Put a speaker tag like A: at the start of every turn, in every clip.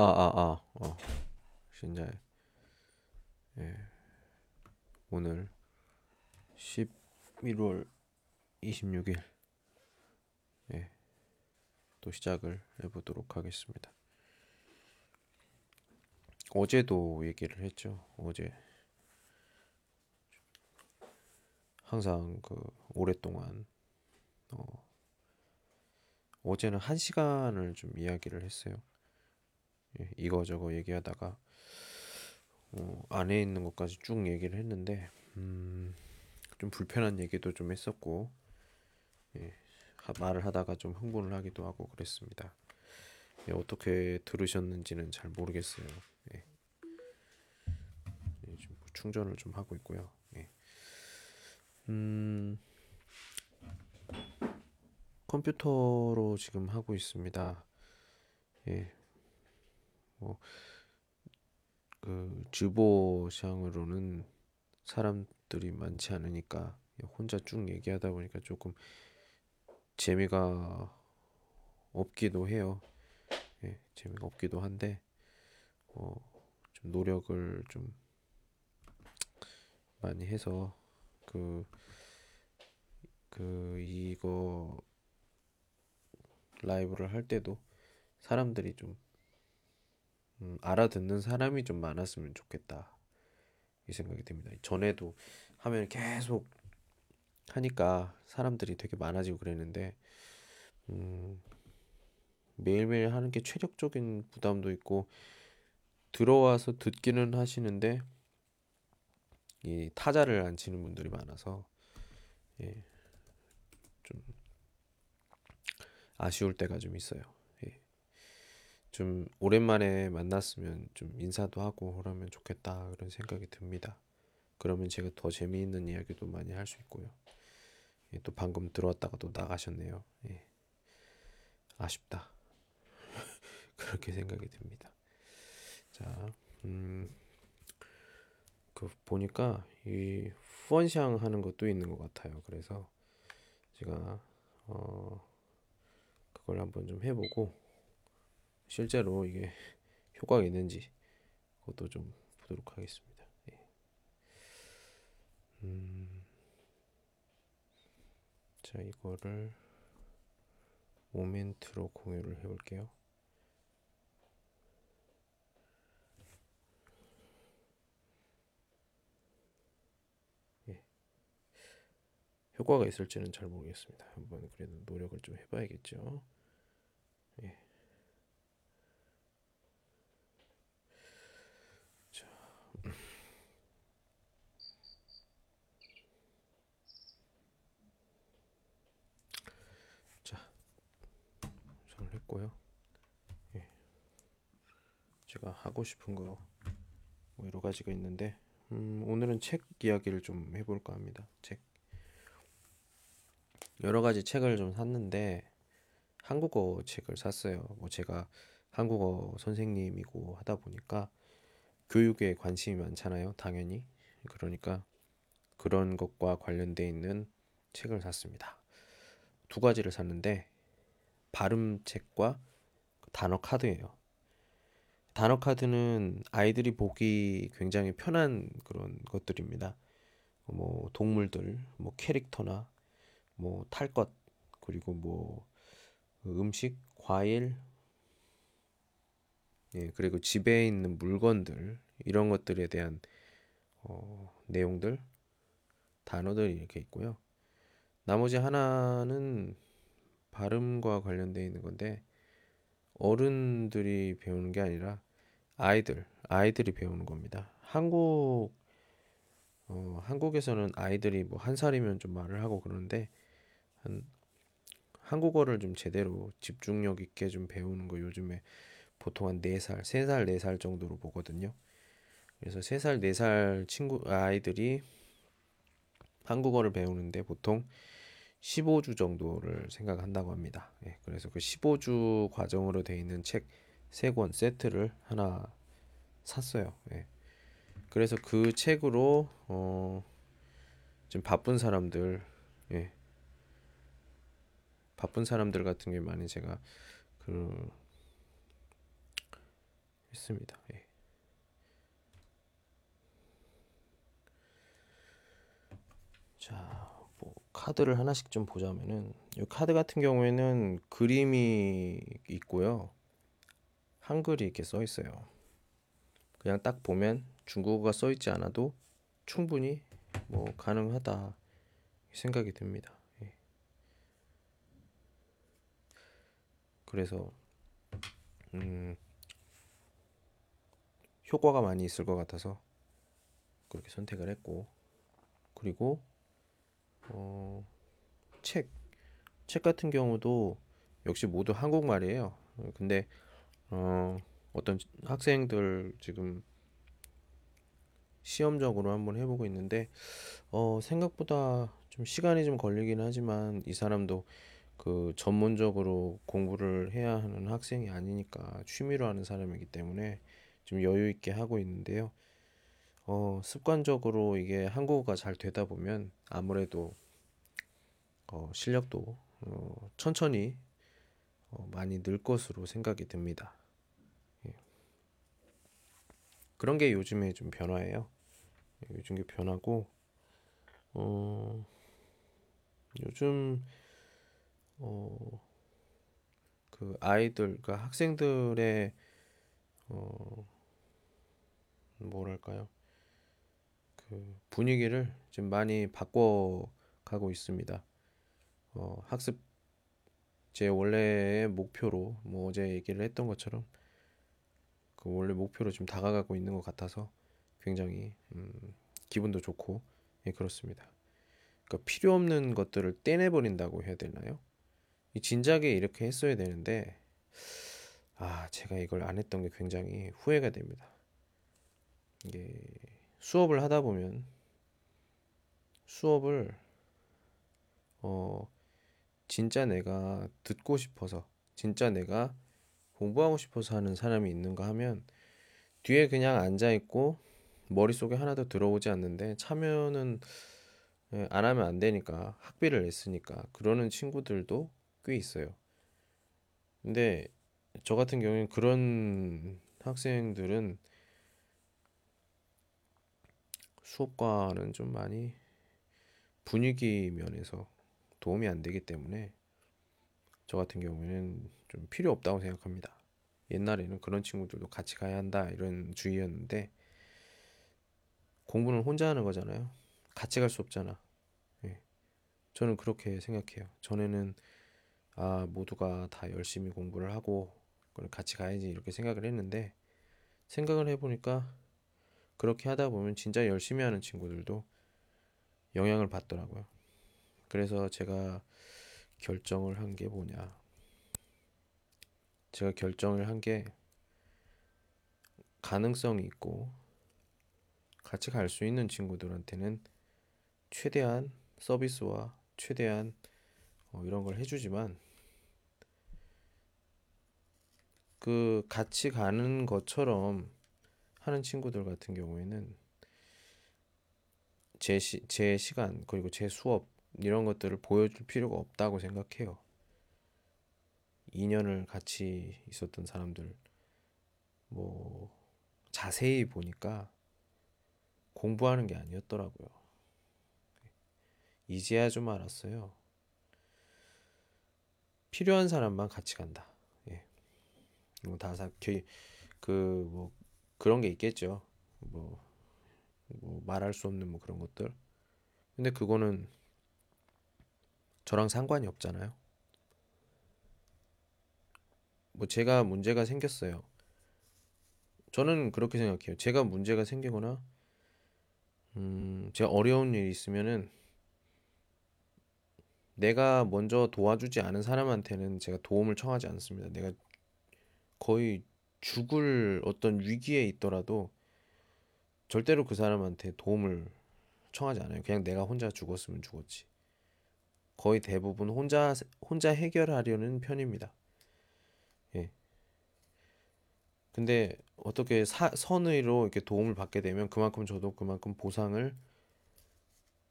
A: 아, 아, 아, 어. 진짜, 예. 오늘 11월 26일, 예. 또 시작을 해보도록 하겠습니다. 어제도 얘기를 했죠. 어제. 항상 그 오랫동안, 어, 어제는 한 시간을 좀 이야기를 했어요. 예, 이거저거 얘기하다가 어, 안에 있는 것까지 쭉 얘기를 했는데 음, 좀 불편한 얘기도 좀 했었고 예, 하, 말을 하다가 좀 흥분을 하기도 하고 그랬습니다. 예, 어떻게 들으셨는지는 잘 모르겠어요. 예. 예, 좀 충전을 좀 하고 있고요. 예. 음, 컴퓨터로 지금 하고 있습니다. 예, 뭐, 그, 즈보샹으로는 사람들이 많지 않으니까 혼자 쭉 얘기하다 보니까 조금 재미가 없기도 해요. 예, 재미가 없기도 한데, 어, 좀 노력을 좀 많이 해서 그, 그, 이거 라이브를 할 때도 사람들이 좀 음, 알아듣는 사람이 좀 많았으면 좋겠다 이 생각이 듭니다. 전에도 하면 계속 하니까 사람들이 되게 많아지고 그랬는데 음, 매일매일 하는 게 체력적인 부담도 있고 들어와서 듣기는 하시는데 이 타자를 안 치는 분들이 많아서 예, 좀 아쉬울 때가 좀 있어요. 좀 오랜만에 만났으면 좀 인사도 하고 그러면 좋겠다 그런 생각이 듭니다. 그러면 제가 더 재미있는 이야기도 많이 할 수 있고요. 예, 또 방금 들어왔다가 또 나가셨네요. 예. 아쉽다. 그렇게 생각이 듭니다. 자, 음, 그 보니까 이 펀샹 하는 것도 있는 것 같아요. 그래서 제가 어 그걸 한번 좀 해보고 실제로 이게 효과가 있는지 그것도 좀 보도록 하겠습니다. 예. 음, 자 이거를 모멘트로 공유를 해볼게요. 예. 효과가 있을지는 잘 모르겠습니다. 한번 그래도 노력을 좀 해봐야겠죠. 예. 했고요. 예. 제가 하고 싶은 거 뭐 여러 가지가 있는데 음, 오늘은 책 이야기를 좀 해볼까 합니다. 책 여러 가지 책을 좀 샀는데 한국어 책을 샀어요. 뭐 제가 한국어 선생님이고 하다 보니까 교육에 관심이 많잖아요. 당연히 그러니까 그런 것과 관련돼 있는 책을 샀습니다. 두 가지를 샀는데 발음책과 단어 카드예요. 단어 카드는 아이들이 보기 굉장히 편한 그런 것들입니다. 뭐 동물들, 뭐 캐릭터나 뭐 탈 것, 그리고 뭐 음식, 과일, 예, 그리고 집에 있는 물건들 이런 것들에 대한 어, 내용들, 단어들이 이렇게 있고요. 나머지 하나는 발음과 관련되어 있는 건데 어른들이 배우는 게 아니라 아이들, 아이들이 배우는 겁니다. 한국 어, 한국에서는 아이들이 뭐 한 살이면 좀 말을 하고 그러는데 한 한국어를 좀 제대로 집중력 있게 좀 배우는 거 요즘에 보통 한 4살, 3살, 4살 정도로 보거든요. 그래서 3살, 4살 친구 아이들이 한국어를 배우는데 보통 15주 정도를 생각한다고 합니다. 예, 그래서 그 15주 과정으로 되어 있는 책세권 세트를 하나 샀어요. 예. 그래서 그 책으로 어, 좀 바쁜 사람들, 예. 바쁜 사람들 같은 경우 많이 제가 그 했습니다. 예. 자, 뭐 카드를 하나씩 좀 보자면은 이 카드 같은 경우에는 그림이 있고요. 한글이 이렇게 써 있어요. 그냥 딱 보면 중국어가 써 있지 않아도 충분히 뭐 가능하다 생각이 듭니다. 예. 그래서 음, 효과가 많이 있을 것 같아서 그렇게 선택을 했고 그리고 어, 책, 책 같은 경우도 역시 모두 한국말이에요. 근데 어, 어떤 학생들 지금 시험적으로 한번 해보고 있는데 어, 생각보다 좀 시간이 좀 걸리긴 하지만 이 사람도 그 전문적으로 공부를 해야 하는 학생이 아니니까 취미로 하는 사람이기 때문에 좀 여유 있게 하고 있는데요. 어, 습관적으로 이게 한국어가 잘 되다 보면 아무래도 어, 실력도 어, 천천히 어, 많이 늘 것으로 생각이 듭니다. 예. 그런 게 요즘에 좀 변화예요. 예, 요즘 게 변하고 어, 요즘 어, 그 아이들, 그 학생들의 어, 뭐랄까요? 그 분위기를 지금 많이 바꿔 가고 있습니다. 어, 학습 제 원래의 목표로 뭐 어제 얘기를 했던 것처럼 그 원래 목표로 지금 다가가고 있는 것 같아서 굉장히 음, 기분도 좋고 예, 그렇습니다. 그러니까 필요 없는 것들을 떼내버린다고 해야 되나요? 이 진작에 이렇게 했어야 되는데 아 제가 이걸 안 했던 게 굉장히 후회가 됩니다. 이게 수업을 하다 보면 수업을 어 진짜 내가 듣고 싶어서 진짜 내가 공부하고 싶어서 하는 사람이 있는가 하면 뒤에 그냥 앉아 있고 머릿속에 하나도 들어오지 않는데 참여는 예, 안 하면 안 되니까 학비를 냈으니까 그러는 친구들도 꽤 있어요. 근데 저 같은 경우에는 그런 학생들은 수업과는 좀 많이 분위기 면에서 도움이 안 되기 때문에 저 같은 경우에는 좀 필요 없다고 생각합니다. 옛날에는 그런 친구들도 같이 가야 한다 이런 주의였는데 공부는 혼자 하는 거잖아요. 같이 갈 수 없잖아. 예. 저는 그렇게 생각해요. 전에는 아 모두가 다 열심히 공부를 하고 같이 가야지 이렇게 생각을 했는데 생각을 해보니까 그렇게 하다 보면 진짜 열심히 하는 친구들도 영향을 받더라고요. 그래서 제가 결정을 한 게 뭐냐. 제가 결정을 한 게 가능성이 있고 같이 갈 수 있는 친구들한테는 최대한 서비스와 최대한 어, 이런 걸 해주지만 그 같이 가는 것처럼 하는 친구들 같은 경우에는 제, 시, 제 시간 그리고 제 수업 이런 것들을 보여줄 필요가 없다고 생각해요. 2년을 같이 있었던 사람들 뭐 자세히 보니까 공부하는 게 아니었더라고요. 이제야 좀 알았어요. 필요한 사람만 같이 간다. 예. 뭐다 그뭐 그런 게 있겠죠. 뭐, 뭐 말할 수 없는 뭐 그런 것들. 근데 그거는 저랑 상관이 없잖아요. 뭐 제가 문제가 생겼어요. 저는 그렇게 생각해요. 제가 문제가 생기거나 음, 제가 어려운 일이 있으면은 내가 먼저 도와주지 않은 사람한테는 제가 도움을 청하지 않습니다. 내가 거의 죽을 어떤 위기에 있더라도 절대로 그 사람한테 도움을 청하지 않아요. 그냥 내가 혼자 죽었으면 죽었지. 거의 대부분 혼자 혼자 해결하려는 편입니다. 예. 근데 어떻게 사, 선의로 이렇게 도움을 받게 되면 그만큼 저도 그만큼 보상을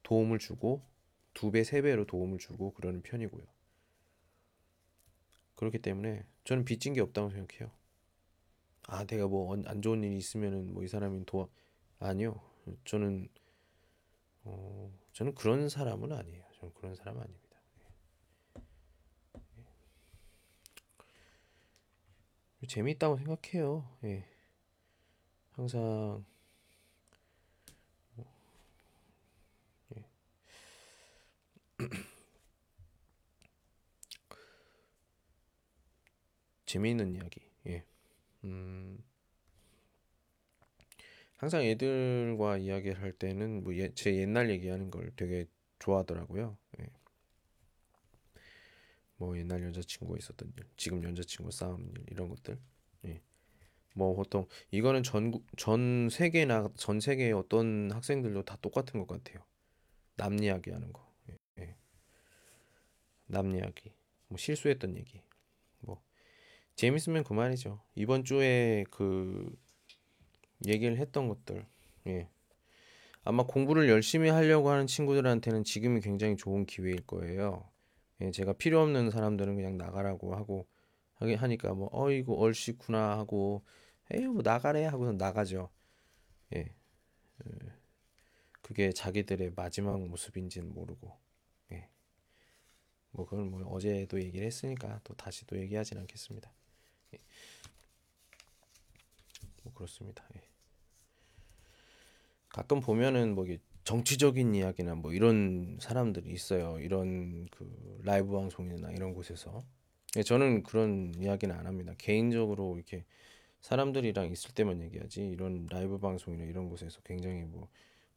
A: 도움을 주고 두 배, 세 배로 도움을 주고 그러는 편이고요. 그렇기 때문에 저는 빚진 게 없다고 생각해요. 아 내가 뭐 안 좋은 일이 있으면은 뭐 이 사람이 도와 아니요. 저는 어 저는 그런 사람은 아니에요. 저는 그런 사람 아닙니다. 재미있다고 생각해요. 예. 항상. 예. 재미있는 이야기. 예 음, 항상 애들과 이야기를 할 때는 뭐 제 옛날 얘기하는 걸 되게 좋아하더라고요. 예. 뭐 옛날 여자친구가 있었던 일, 지금 여자친구 싸우는 일 이런 것들. 예. 뭐 보통 이거는 전국 전 세계나 전 세계의 어떤 학생들도 다 똑같은 것 같아요. 남 이야기 하는 거. 예. 예. 남 이야기. 뭐 실수했던 얘기. 뭐 재밌으면 그만이죠. 이번 주에 그 얘기를 했던 것들. 예. 아마 공부를 열심히 하려고 하는 친구들한테는 지금이 굉장히 좋은 기회일 거예요. 예, 제가 필요 없는 사람들은 그냥 나가라고 하고 하니까 뭐 어이구 얼씨구나 하고 에이 뭐 나가래 하고서 나가죠. 예. 그게 자기들의 마지막 모습인지는 모르고. 예. 뭐 그건 뭐 어제도 얘기를 했으니까 또 다시 또 얘기하진 않겠습니다. 예. 뭐 그렇습니다. 예. 가끔 보면은 뭐 정치적인 이야기나 뭐 이런 사람들이 있어요. 이런 그 라이브 방송이나 이런 곳에서. 예, 저는 그런 이야기는 안 합니다. 개인적으로 이렇게 사람들이랑 있을 때만 얘기하지 이런 라이브 방송이나 이런 곳에서 굉장히 뭐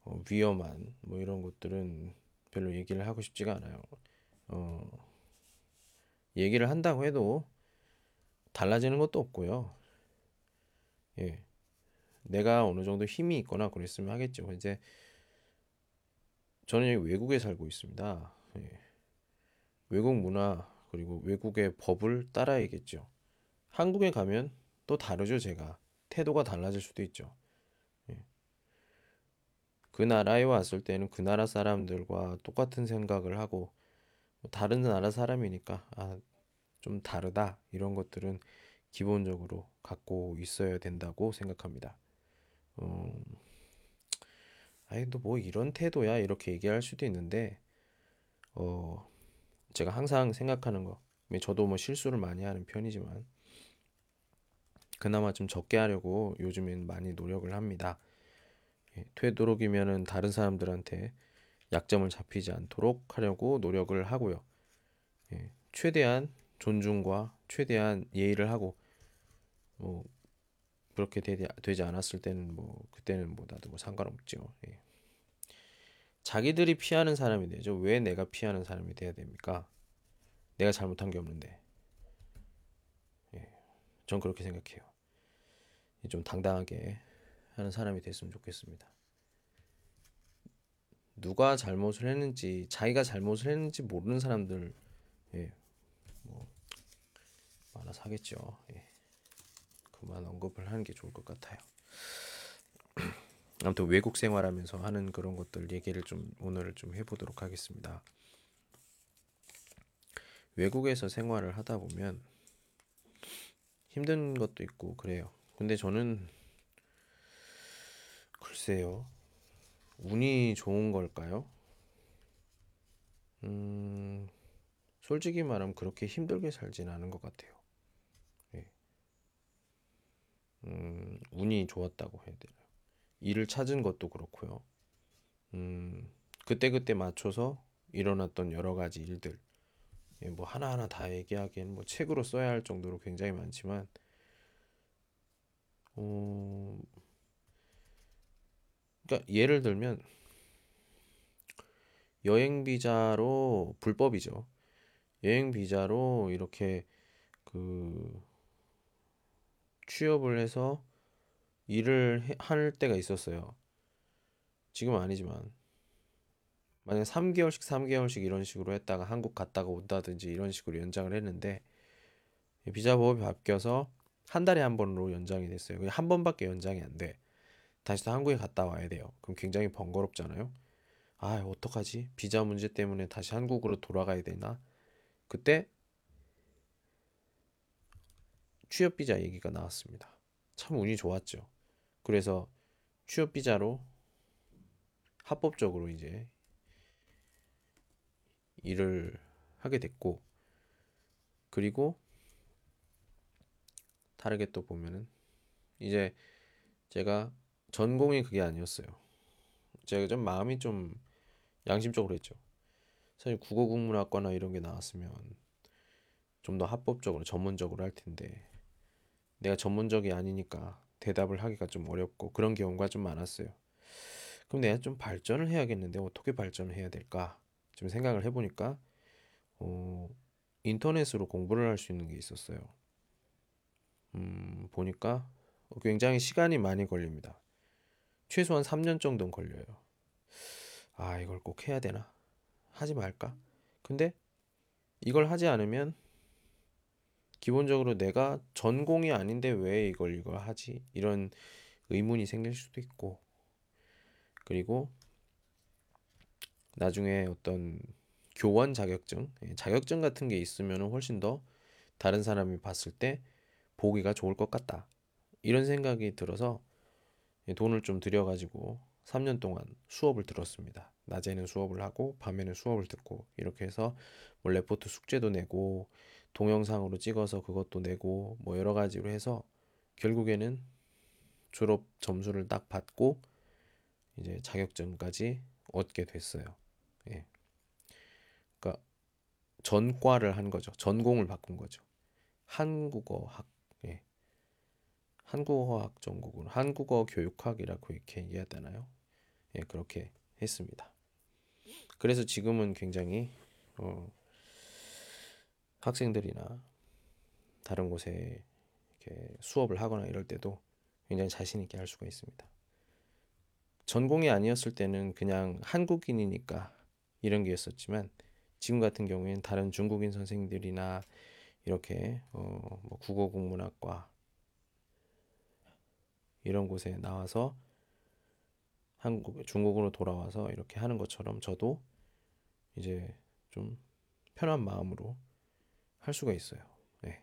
A: 어, 위험한 뭐 이런 것들은 별로 얘기를 하고 싶지가 않아요. 어, 얘기를 한다고 해도 달라지는 것도 없고요. 예. 내가 어느 정도 힘이 있거나 그랬으면 하겠죠. 이제 저는 여기 외국에 살고 있습니다. 예. 외국 문화 그리고 외국의 법을 따라야겠죠. 한국에 가면 또 다르죠, 제가. 태도가 달라질 수도 있죠. 예. 그 나라에 왔을 때는 그 나라 사람들과 똑같은 생각을 하고 다른 나라 사람이니까 아, 좀 다르다 이런 것들은 기본적으로 갖고 있어야 된다고 생각합니다. 어, 아니 너 뭐 이런 태도야 이렇게 얘기할 수도 있는데 어 제가 항상 생각하는 거 저도 뭐 실수를 많이 하는 편이지만 그나마 좀 적게 하려고 요즘엔 많이 노력을 합니다. 예, 되도록이면은 다른 사람들한테 약점을 잡히지 않도록 하려고 노력을 하고요. 예, 최대한 존중과 최대한 예의를 하고 뭐 그렇게 되지, 되지 않았을 때는 뭐 그때는 뭐 나도 뭐 상관없죠. 예. 자기들이 피하는 사람이 되죠. 왜 내가 피하는 사람이 돼야 됩니까? 내가 잘못한 게 없는데. 예. 전 그렇게 생각해요. 좀 당당하게 하는 사람이 됐으면 좋겠습니다. 누가 잘못을 했는지 자기가 잘못을 했는지 모르는 사람들 예. 뭐 많아서 하겠죠. 예. 그만 언급을 하는 게 좋을 것 같아요. 아무튼 외국 생활하면서 하는 그런 것들 얘기를 좀 오늘 좀 해보도록 하겠습니다. 외국에서 생활을 하다 보면 힘든 것도 있고 그래요. 근데 저는 글쎄요. 운이 좋은 걸까요? 음, 솔직히 말하면 그렇게 힘들게 살진 않은 것 같아요. 음, 운이 좋았다고 해야 되나요? 일을 찾은 것도 그렇고요. 음, 그때그때 맞춰서 일어났던 여러 가지 일들. 예, 뭐 하나하나 다 얘기하기엔 뭐 책으로 써야 할 정도로 굉장히 많지만, 어, 그러니까 예를 들면, 여행 비자로 불법이죠. 여행 비자로 이렇게 그 취업을 해서 일을 할 때가 있었어요. 지금은 아니지만 만약 3개월씩 3개월씩 이런 식으로 했다가 한국 갔다가 온다든지 이런 식으로 연장을 했는데 비자법이 바뀌어서 한 달에 한 번으로 연장이 됐어요. 한 번밖에 연장이 안 돼. 다시 또 한국에 갔다 와야 돼요. 그럼 굉장히 번거롭잖아요. 아, 어떡하지? 비자 문제 때문에 다시 한국으로 돌아가야 되나? 그때 취업 비자 얘기가 나왔습니다. 참 운이 좋았죠. 그래서 취업 비자로 합법적으로 이제 일을 하게 됐고 그리고 다르게 또 보면은 이제 제가 전공이 그게 아니었어요. 제가 좀 마음이 좀 양심적으로 했죠. 사실 국어국문학과나 이런 게 나왔으면 좀 더 합법적으로 전문적으로 할 텐데 내가 전문적이 아니니까 대답을 하기가 좀 어렵고 그런 경우가 좀 많았어요. 그럼 내가 좀 발전을 해야겠는데 어떻게 발전을 해야 될까? 좀 생각을 해보니까 어, 인터넷으로 공부를 할 수 있는 게 있었어요. 음, 보니까 굉장히 시간이 많이 걸립니다. 최소한 3년 정도는 걸려요. 아, 이걸 꼭 해야 되나? 하지 말까? 근데 이걸 하지 않으면 기본적으로 내가 전공이 아닌데 왜 이걸 이걸 하지? 이런 의문이 생길 수도 있고 그리고 나중에 어떤 교원 자격증, 예, 자격증 같은 게 있으면 훨씬 더 다른 사람이 봤을 때 보기가 좋을 것 같다. 이런 생각이 들어서 돈을 좀 들여가지고 3년 동안 수업을 들었습니다. 낮에는 수업을 하고 밤에는 수업을 듣고 이렇게 해서 뭐 레포트 숙제도 내고 동영상으로 찍어서 그것도 내고 뭐 여러 가지로 해서 결국에는 졸업 점수를 딱 받고 이제 자격증까지 얻게 됐어요. 예. 그러니까 전과를 한 거죠. 전공을 바꾼 거죠. 한국어학, 예. 한국어학 전공으로 한국어 교육학이라고 이렇게 얘기하잖아요. 예, 그렇게 했습니다. 그래서 지금은 굉장히 어, 학생들이나 다른 곳에 이렇게 수업을 하거나 이럴 때도 굉장히 자신 있게 할 수가 있습니다. 전공이 아니었을 때는 그냥 한국인이니까 이런 게 있었지만 지금 같은 경우에는 다른 중국인 선생들이나 이렇게 어, 뭐 국어국문학과 이런 곳에 나와서 한국 중국으로 돌아와서 이렇게 하는 것처럼 저도 이제 좀 편한 마음으로 할 수가 있어요. 네.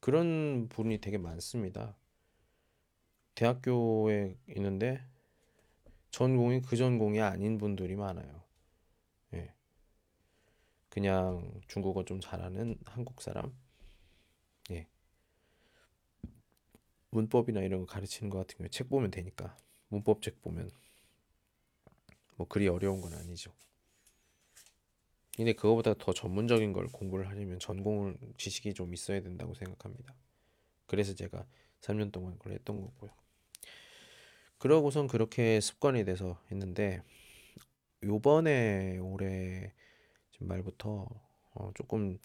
A: 그런 분이 되게 많습니다. 대학교에 있는데 전공이 그 전공이 아닌 분들이 많아요. 예. 그냥 중국어 좀 잘하는 한국 사람. 예. 문법이나 이런 거 가르치는 것 같은 경우에 책 보면 되니까 문법 책 보면 뭐 그리 어려운 건 아니죠. 근데 그거보다 더 전문적인 걸 공부를 하려면 전공을 지식이 좀 있어야 된다고 생각합니다. 그래서 제가 3년 동안 그걸 했던 거고요. 그러고선 그렇게 습관이 돼서 했는데 요번에 올해 말부터 어 조금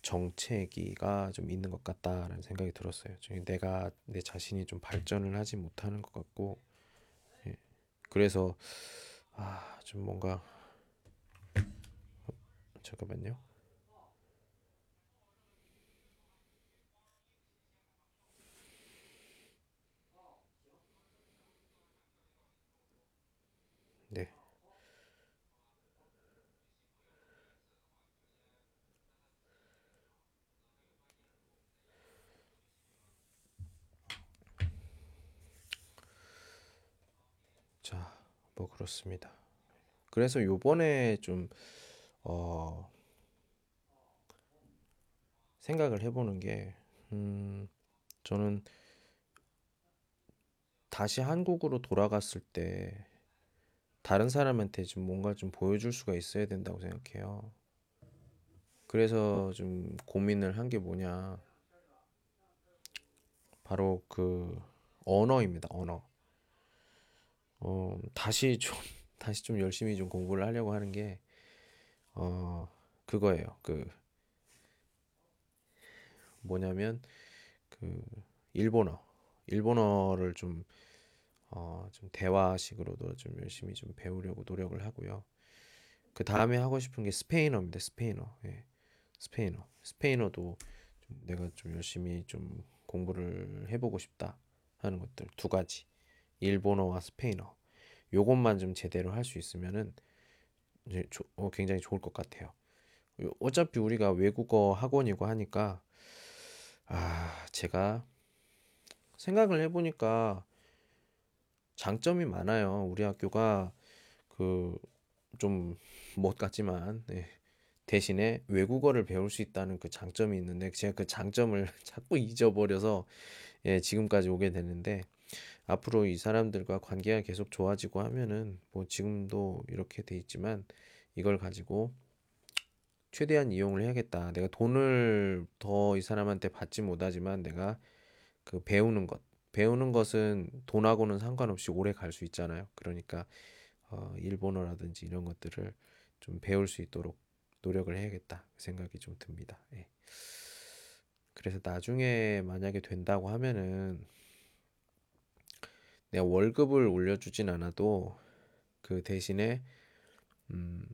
A: 정체기가 좀 있는 것 같다라는 생각이 들었어요. 내가 내 자신이 좀 발전을 하지 못하는 것 같고 예. 그래서 아, 좀 뭔가 잠깐만요. 네. 자, 뭐 그렇습니다. 그래서 요번에 좀 어, 생각을 해보는 게, 음, 저는 다시 한국으로 돌아갔을 때 다른 사람한테 좀 뭔가 좀 보여줄 수가 있어야 된다고 생각해요. 그래서 좀 고민을 한 게 뭐냐. 바로 그 언어입니다. 언어. 어, 다시 좀, 다시 좀 열심히 좀 공부를 하려고 하는 게, 어, 그거예요. 그, 뭐냐면, 그, 일본어. 일본어를 좀, 어, 좀 대화식으로도 좀 열심히 좀 배우려고 노력을 하고요. 그 다음에 하고 싶은 게 스페인어입니다. 스페인어. 예. 스페인어. 스페인어도 좀 내가 좀 열심히 좀 공부를 해보고 싶다 하는 것들 두 가지. 일본어와 스페인어. 요것만 좀 제대로 할 수 있으면은 굉장히 좋을 것 같아요. 어차피 우리가 외국어 학원이고 하니까 아, 제가 생각을 해보니까 장점이 많아요. 우리 학교가 그 좀 못 같지만 네. 대신에 외국어를 배울 수 있다는 그 장점이 있는데 제가 그 장점을 자꾸 잊어버려서 예, 지금까지 오게 되는데 앞으로 이 사람들과 관계가 계속 좋아지고 하면은 뭐 지금도 이렇게 돼 있지만 이걸 가지고 최대한 이용을 해야겠다. 내가 돈을 더 이 사람한테 받지 못하지만 내가 그 배우는 것, 배우는 것은 돈하고는 상관없이 오래 갈 수 있잖아요. 그러니까 어, 일본어라든지 이런 것들을 좀 배울 수 있도록 노력을 해야겠다 그 생각이 좀 듭니다. 예. 그래서 나중에 만약에 된다고 하면은 내가 월급을 올려주진 않아도 그 대신에 음,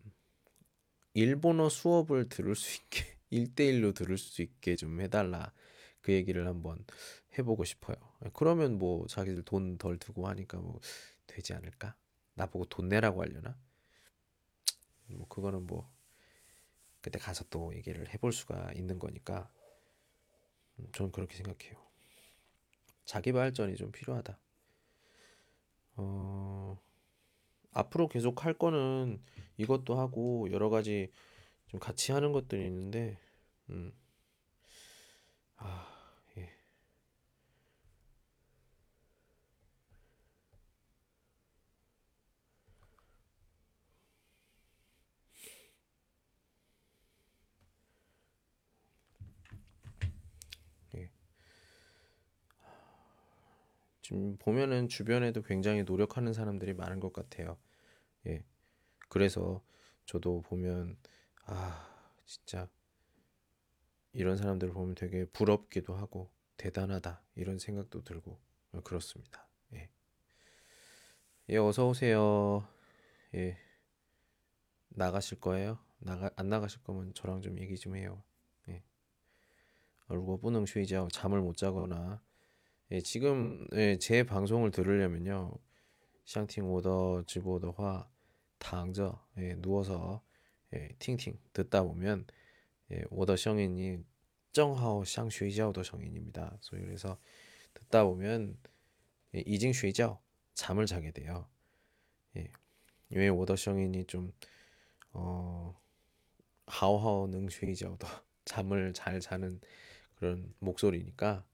A: 일본어 수업을 들을 수 있게 1대1로 들을 수 있게 좀 해달라 그 얘기를 한번 해보고 싶어요. 그러면 뭐 자기들 돈 덜 두고 하니까 뭐 되지 않을까? 나보고 돈 내라고 하려나? 뭐 그거는 뭐 그때 가서 또 얘기를 해볼 수가 있는 거니까 음, 저는 그렇게 생각해요. 자기 발전이 좀 필요하다. 어, 앞으로 계속 할 거는 이것도 하고 여러 가지 좀 같이 하는 것들이 있는데, 음, 아, 지금 보면은 주변에도 굉장히 노력하는 사람들이 많은 것 같아요. 예. 그래서 저도 보면 아, 진짜 이런 사람들을 보면 되게 부럽기도 하고 대단하다 이런 생각도 들고 그렇습니다. 예. 예, 어서 오세요. 예. 나가실 거예요? 나가 안 나가실 거면 저랑 좀 얘기 좀 해요. 예. 如果不能睡觉 잠을 못 자거나 예, 지금 예, 제 방송을 들으려면요. 샹팅 오더 즈보더화 당저 예, 누워서 예, 팅팅 듣다 보면 예, 오더 성인이 정하오 샹쉐이자오더 성인입니다. 그래서 듣다 보면 예, 이징 쉐이자오 잠을 자게 돼요. 예. 왜 오더 성인이 좀 어, 하오하오 능쉐이자오더 잠을 잘 자는 그런 목소리니까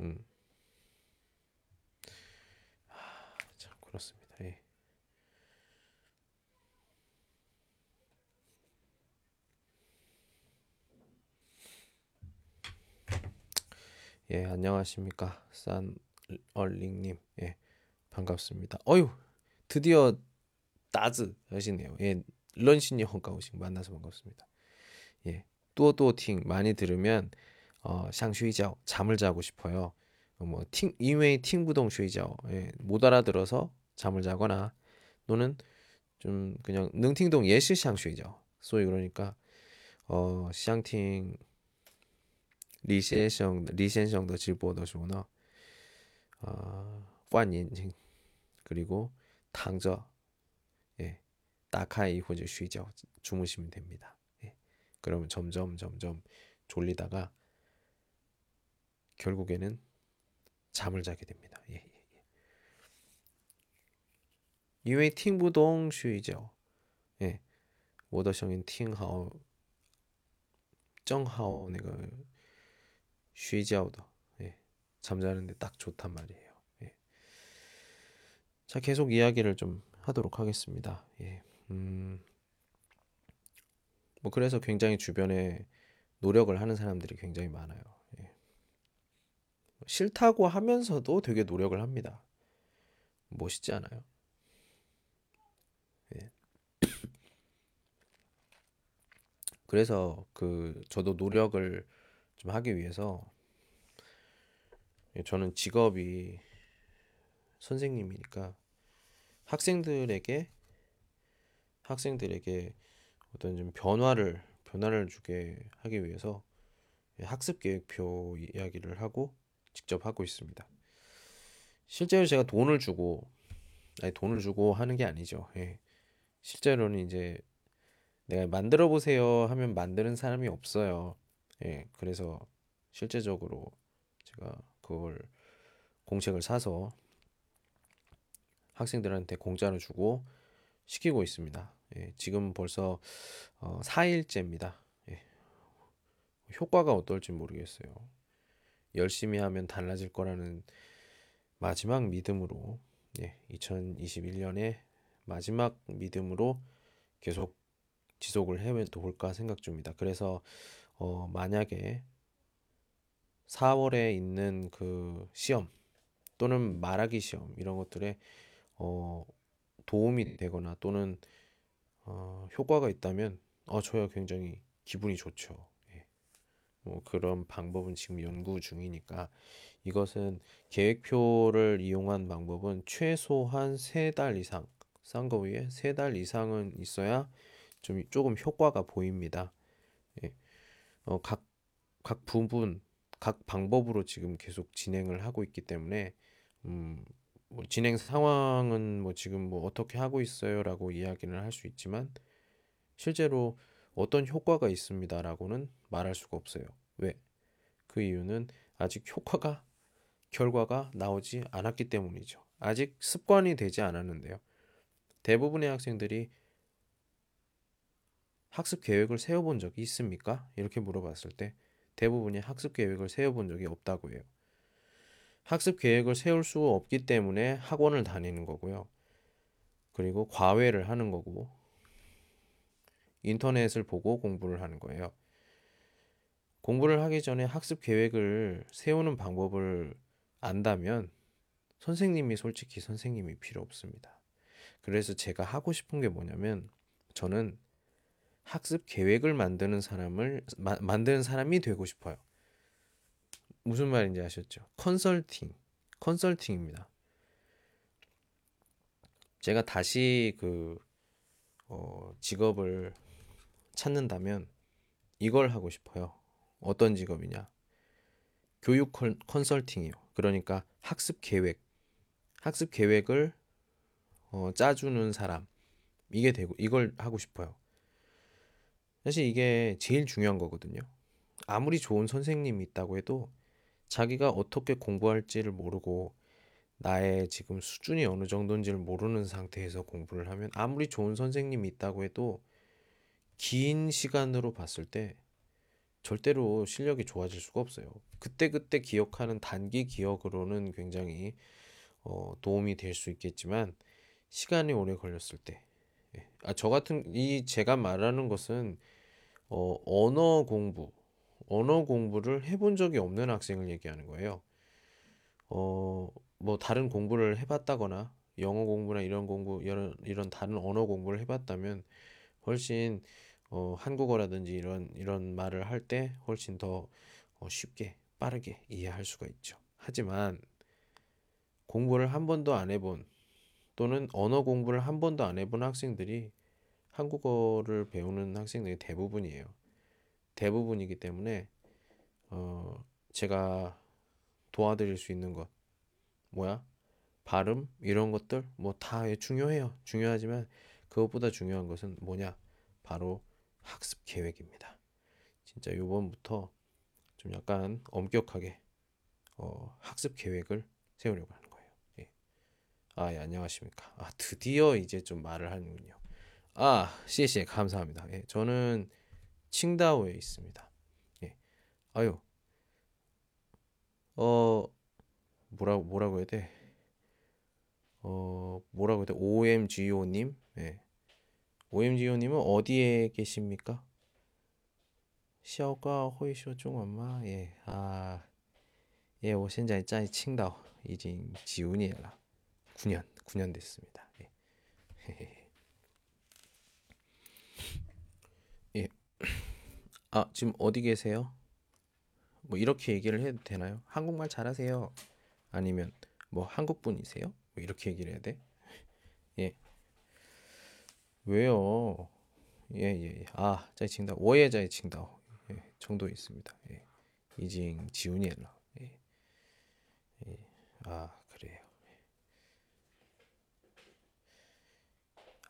A: 음. 예, 안녕하십니까. 산얼링님. 예, 반갑습니다. 어유 드디어 따즈 하시네요. 예, 런신이 헝가오싱 만나서 반갑습니다. 예, 또또팅 많이 들으면 어, 샹슈이자오 잠을 자고 싶어요. 뭐, 팅, 이외의 팅부동 슈이자오. 예, 못 알아들어서 잠을 자거나 또는 좀 그냥 능팅동 예시 샹슈이자오. 소위 그러니까 어, 시팅팅 李先生李先生的 直播的时候呢, 어, 欢迎 그리고 당저 예, 따카이或者 쉬죠 주무시면 됩니다. 예, 그러면 점점 점점 졸리다가 결국에는 잠을 자게 됩니다. 예, 예, 예. 因为听不懂睡觉. 예. 我的声音听好正好那个 쉬자오도 예, 잠자는데 딱 좋단 말이에요. 예. 자 계속 이야기를 좀 하도록 하겠습니다. 예. 음, 뭐 그래서 굉장히 주변에 노력을 하는 사람들이 굉장히 많아요. 예. 싫다고 하면서도 되게 노력을 합니다. 멋있지 않아요? 예. 그래서 그 저도 노력을 좀 하기 위해서 저는 직업이 선생님이니까 학생들에게 학생들에게 어떤 좀 변화를 변화를 주게 하기 위해서 학습 계획표 이야기를 하고 직접 하고 있습니다. 실제로 제가 돈을 주고 아니 돈을 주고 하는 게 아니죠. 예. 실제로는 이제 내가 만들어 보세요 하면 만드는 사람이 없어요. 예, 그래서 실제적으로 제가 그걸 공책을 사서 학생들한테 공짜로 주고 시키고 있습니다. 예, 지금 벌써 어, 4일째입니다. 예, 효과가 어떨지 모르겠어요. 열심히 하면 달라질 거라는 마지막 믿음으로 예, 2021년에 마지막 믿음으로 계속 지속을 해볼까 생각 중입니다. 그래서 어, 만약에 4월에 있는 그 시험 또는 말하기 시험 이런 것들에 어, 도움이 되거나 또는 어, 효과가 있다면 어, 저야 굉장히 기분이 좋죠. 예. 뭐 그런 방법은 지금 연구 중이니까 이것은 계획표를 이용한 방법은 최소한 세 달 이상 싼 거 위에 세 달 이상은 있어야 좀 조금 효과가 보입니다. 예. 어, 각, 각 부분, 각 방법으로 지금 계속 진행을 하고 있기 때문에 음, 뭐 진행 상황은 뭐 지금 뭐 어떻게 하고 있어요라고 이야기는 할수 있지만 실제로 어떤 효과가 있습니다라고는 말할 수가 없어요. 왜? 그 이유는 아직 효과가 결과가 나오지 않았기 때문이죠. 아직 습관이 되지 않았는데요. 대부분의 학생들이 학습 계획을 세워본 적이 있습니까? 이렇게 물어봤을 때 대부분이 학습 계획을 세워본 적이 없다고 해요. 학습 계획을 세울 수 없기 때문에 학원을 다니는 거고요. 그리고 과외를 하는 거고 인터넷을 보고 공부를 하는 거예요. 공부를 하기 전에 학습 계획을 세우는 방법을 안다면 선생님이 솔직히 선생님이 필요 없습니다. 그래서 제가 하고 싶은 게 뭐냐면 저는 학습 계획을 만드는 사람을 마, 만드는 사람이 되고 싶어요. 무슨 말인지 아셨죠? 컨설팅, 컨설팅입니다. 제가 다시 그 어, 직업을 찾는다면 이걸 하고 싶어요. 어떤 직업이냐? 교육 컨설팅이요. 그러니까 학습 계획, 학습 계획을 어, 짜주는 사람 이게 되고 이걸 하고 싶어요. 사실 이게 제일 중요한 거거든요. 아무리 좋은 선생님이 있다고 해도 자기가 어떻게 공부할지를 모르고 나의 지금 수준이 어느 정도인지를 모르는 상태에서 공부를 하면 아무리 좋은 선생님이 있다고 해도 긴 시간으로 봤을 때 절대로 실력이 좋아질 수가 없어요. 그때그때 기억하는 단기 기억으로는 굉장히 어, 도움이 될 수 있겠지만 시간이 오래 걸렸을 때, 예. 아, 저 같은 이 제가 말하는 것은 어, 언어 공부, 언어 공부를 해본 적이 없는 학생을 얘기하는 거예요. 어, 뭐 다른 공부를 해봤다거나 영어 공부나 이런 공부, 이런 이런 다른 언어 공부를 해봤다면 훨씬 어, 한국어라든지 이런 이런 말을 할 때 훨씬 더 어, 쉽게 빠르게 이해할 수가 있죠. 하지만 공부를 한 번도 안 해본 또는 언어 공부를 한 번도 안 해본 학생들이 한국어를 배우는 학생들이 대부분이에요. 대부분이기 때문에 어, 제가 도와드릴 수 있는 것 뭐야? 발음 이런 것들 뭐 다 중요해요. 중요하지만 그것보다 중요한 것은 뭐냐? 바로 학습 계획입니다. 진짜 요번부터 좀 약간 엄격하게 어, 학습 계획을 세우려고 하는 거예요. 예. 아, 예, 안녕하십니까. 아, 드디어 이제 좀 말을 하는군요. 아, 씨씨 감사합니다. 예, 저는 칭다오에 있습니다. 예. 아유. 어 뭐라고 뭐라고 해야 돼? 어 뭐라고 해야 돼? OMGO 님. 예. OMGO 님은 어디에 계십니까? 小高会说中文吗? 예. 아. 예, 我现在在青岛已经几年了. 9년, 9년 됐습니다. 예. 아, 지금 어디 계세요? 뭐 이렇게 얘기를 해도 되나요? 한국말 잘하세요. 아니면 뭐 한국 분이세요? 뭐 이렇게 얘기를 해야 돼? 예. 왜요? 예, 예, 예. 아, 자이칭다. 워예자이 칭다. 예, 정도 있습니다. 예. 이징 지훈이엘라. 예. 예. 아, 그래요. 예.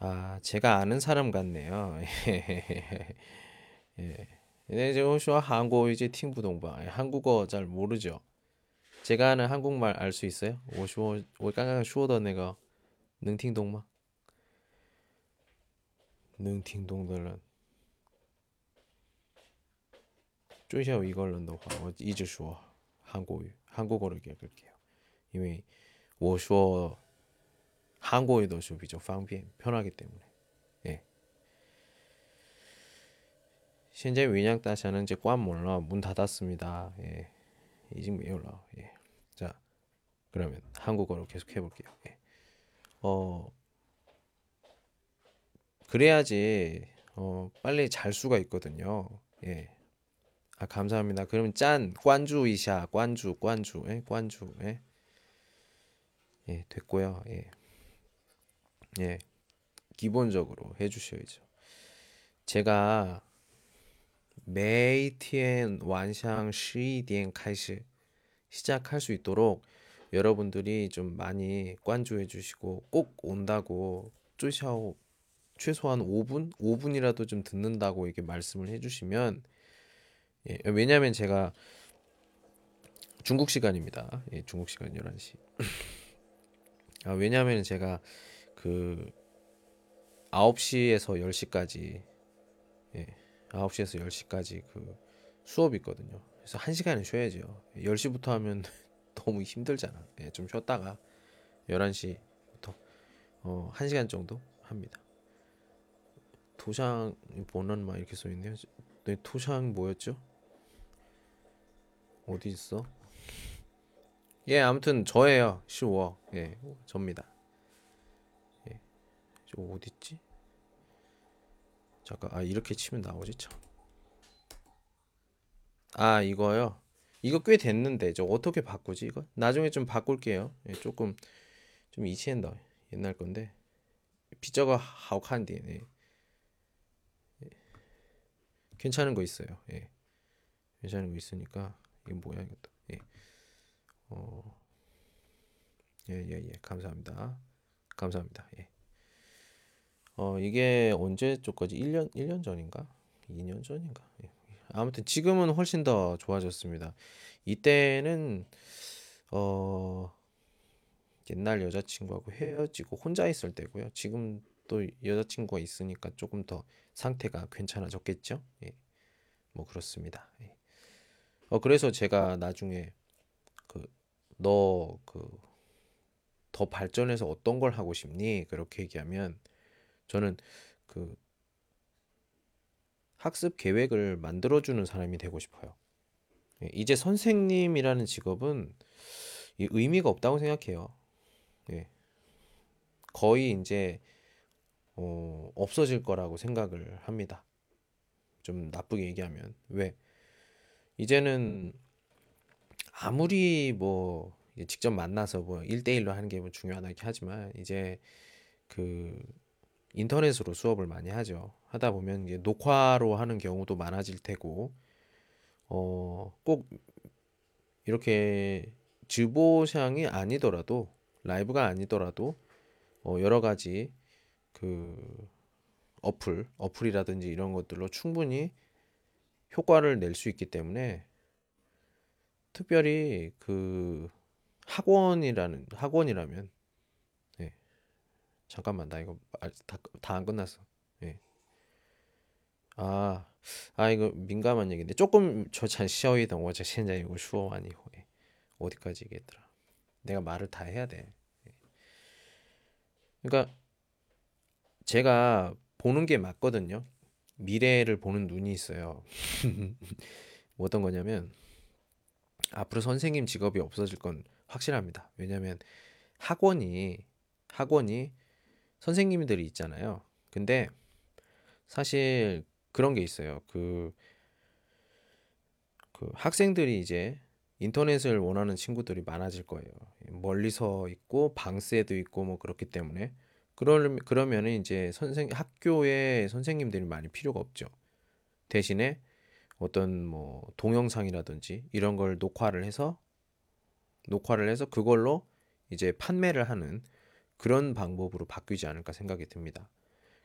A: 아, 제가 아는 사람 같네요. 예. 예. 네, 저说 한국 이제 팅부동바 한국어 잘 모르죠. 제가 아는 한국말 알 수 있어요? 我说我刚刚说的那个能听懂吗？能听懂的人 追下 이걸는 的话我一直说 한국어 한국어를 얘기할게요. 因为我说 한국어도 좀比较 方便 편하기 때문에. 现在 위냥 다시는 이제 관 몰라 문 닫았습니다. 예. 이제 매울라. 예. 자. 그러면 한국어로 계속 해 볼게요. 예. 어 그래야지 어 빨리 잘 수가 있거든요. 예. 아 감사합니다. 그러면 짠 관주 이샤 관주 관주 예 관주 예. 예 됐고요. 예. 예. 기본적으로 해 주셔야죠. 제가 매일 티엔 완샹 쉬디엔 카이시 시작할 수 있도록 여러분들이 좀 많이 관조해 주시고 꼭 온다고 쪼샤오 최소한 5분 5분이라도 좀 듣는다고 이렇게 말씀을 해주시면 예, 왜냐하면 제가 중국 시간입니다. 예, 중국 시간 11시. 아, 왜냐하면 제가 그 9시에서 10시까지 예, 9시에서 10시까지 그 수업이 있거든요. 그래서 1시간은 쉬어야죠. 10시부터 하면 너무 힘들잖아. 예, 좀 쉬었다가 11시부터 어, 1시간 정도 합니다. 도장 번호는 막 이렇게 써 있네요. 네, 도장 뭐였죠? 어디 있어? 예, 아무튼 저예요. 15. 예, 접니다. 예. 저 어디 있지? 잠깐. 아, 이렇게 치면 나오지 참. 아, 이거요. 이거 꽤 됐는데 저 어떻게 바꾸지 이거? 나중에 좀 바꿀게요. 예, 조금 좀 이치엔다. 옛날 건데. 비저가 하우칸디. 네. 예. 괜찮은 거 있어요. 예. 괜찮은 거 있으니까 이게 뭐야 이것도. 예. 어. 예, 예, 예. 감사합니다. 감사합니다. 예. 어, 이게 언제 쪽까지 1년 1년 전인가? 2년 전인가? 예. 아무튼 지금은 훨씬 더 좋아졌습니다. 이때는 어 옛날 여자친구하고 헤어지고 혼자 있을 때고요. 지금 또 여자친구가 있으니까 조금 더 상태가 괜찮아졌겠죠? 예. 뭐 그렇습니다. 예. 어 그래서 제가 나중에 그 너 그 더 발전해서 어떤 걸 하고 싶니? 그렇게 얘기하면 저는 그 학습 계획을 만들어주는 사람이 되고 싶어요. 예, 이제 선생님이라는 직업은 의미가 없다고 생각해요. 예. 거의 이제 어, 없어질 거라고 생각을 합니다. 좀 나쁘게 얘기하면 왜 이제는 아무리 뭐 직접 만나서 뭐 1대1로 하는 게 뭐 중요하다 이렇게 하지만 이제 그 인터넷으로 수업을 많이 하죠. 하다 보면 이제 녹화로 하는 경우도 많아질 테고, 어, 꼭 이렇게 즈보샹이 아니더라도, 라이브가 아니더라도, 어, 여러 가지 그 어플, 어플이라든지 이런 것들로 충분히 효과를 낼 수 있기 때문에 특별히 그 학원이라는 학원이라면 잠깐만 나 이거 다 안 끝났어. 예. 아, 아 이거 민감한 얘기인데 조금 저잘 쉬어이던 어제 현재 이거 수어 아니고 예. 어디까지 얘기했더라. 내가 말을 다 해야 돼. 예. 그러니까 제가 보는 게 맞거든요. 미래를 보는 눈이 있어요. 뭐 어떤 거냐면 앞으로 선생님 직업이 없어질 건 확실합니다. 왜냐면 학원이 학원이 선생님들이 있잖아요. 근데 사실 그런 게 있어요. 그, 그 학생들이 이제 인터넷을 원하는 친구들이 많아질 거예요. 멀리서 있고 방세도 있고 뭐 그렇기 때문에 그러, 그러면은 이제 선생 학교에 선생님들이 많이 필요가 없죠. 대신에 어떤 뭐 동영상이라든지 이런 걸 녹화를 해서 녹화를 해서 그걸로 이제 판매를 하는 그런 방법으로 바뀌지 않을까 생각이 듭니다.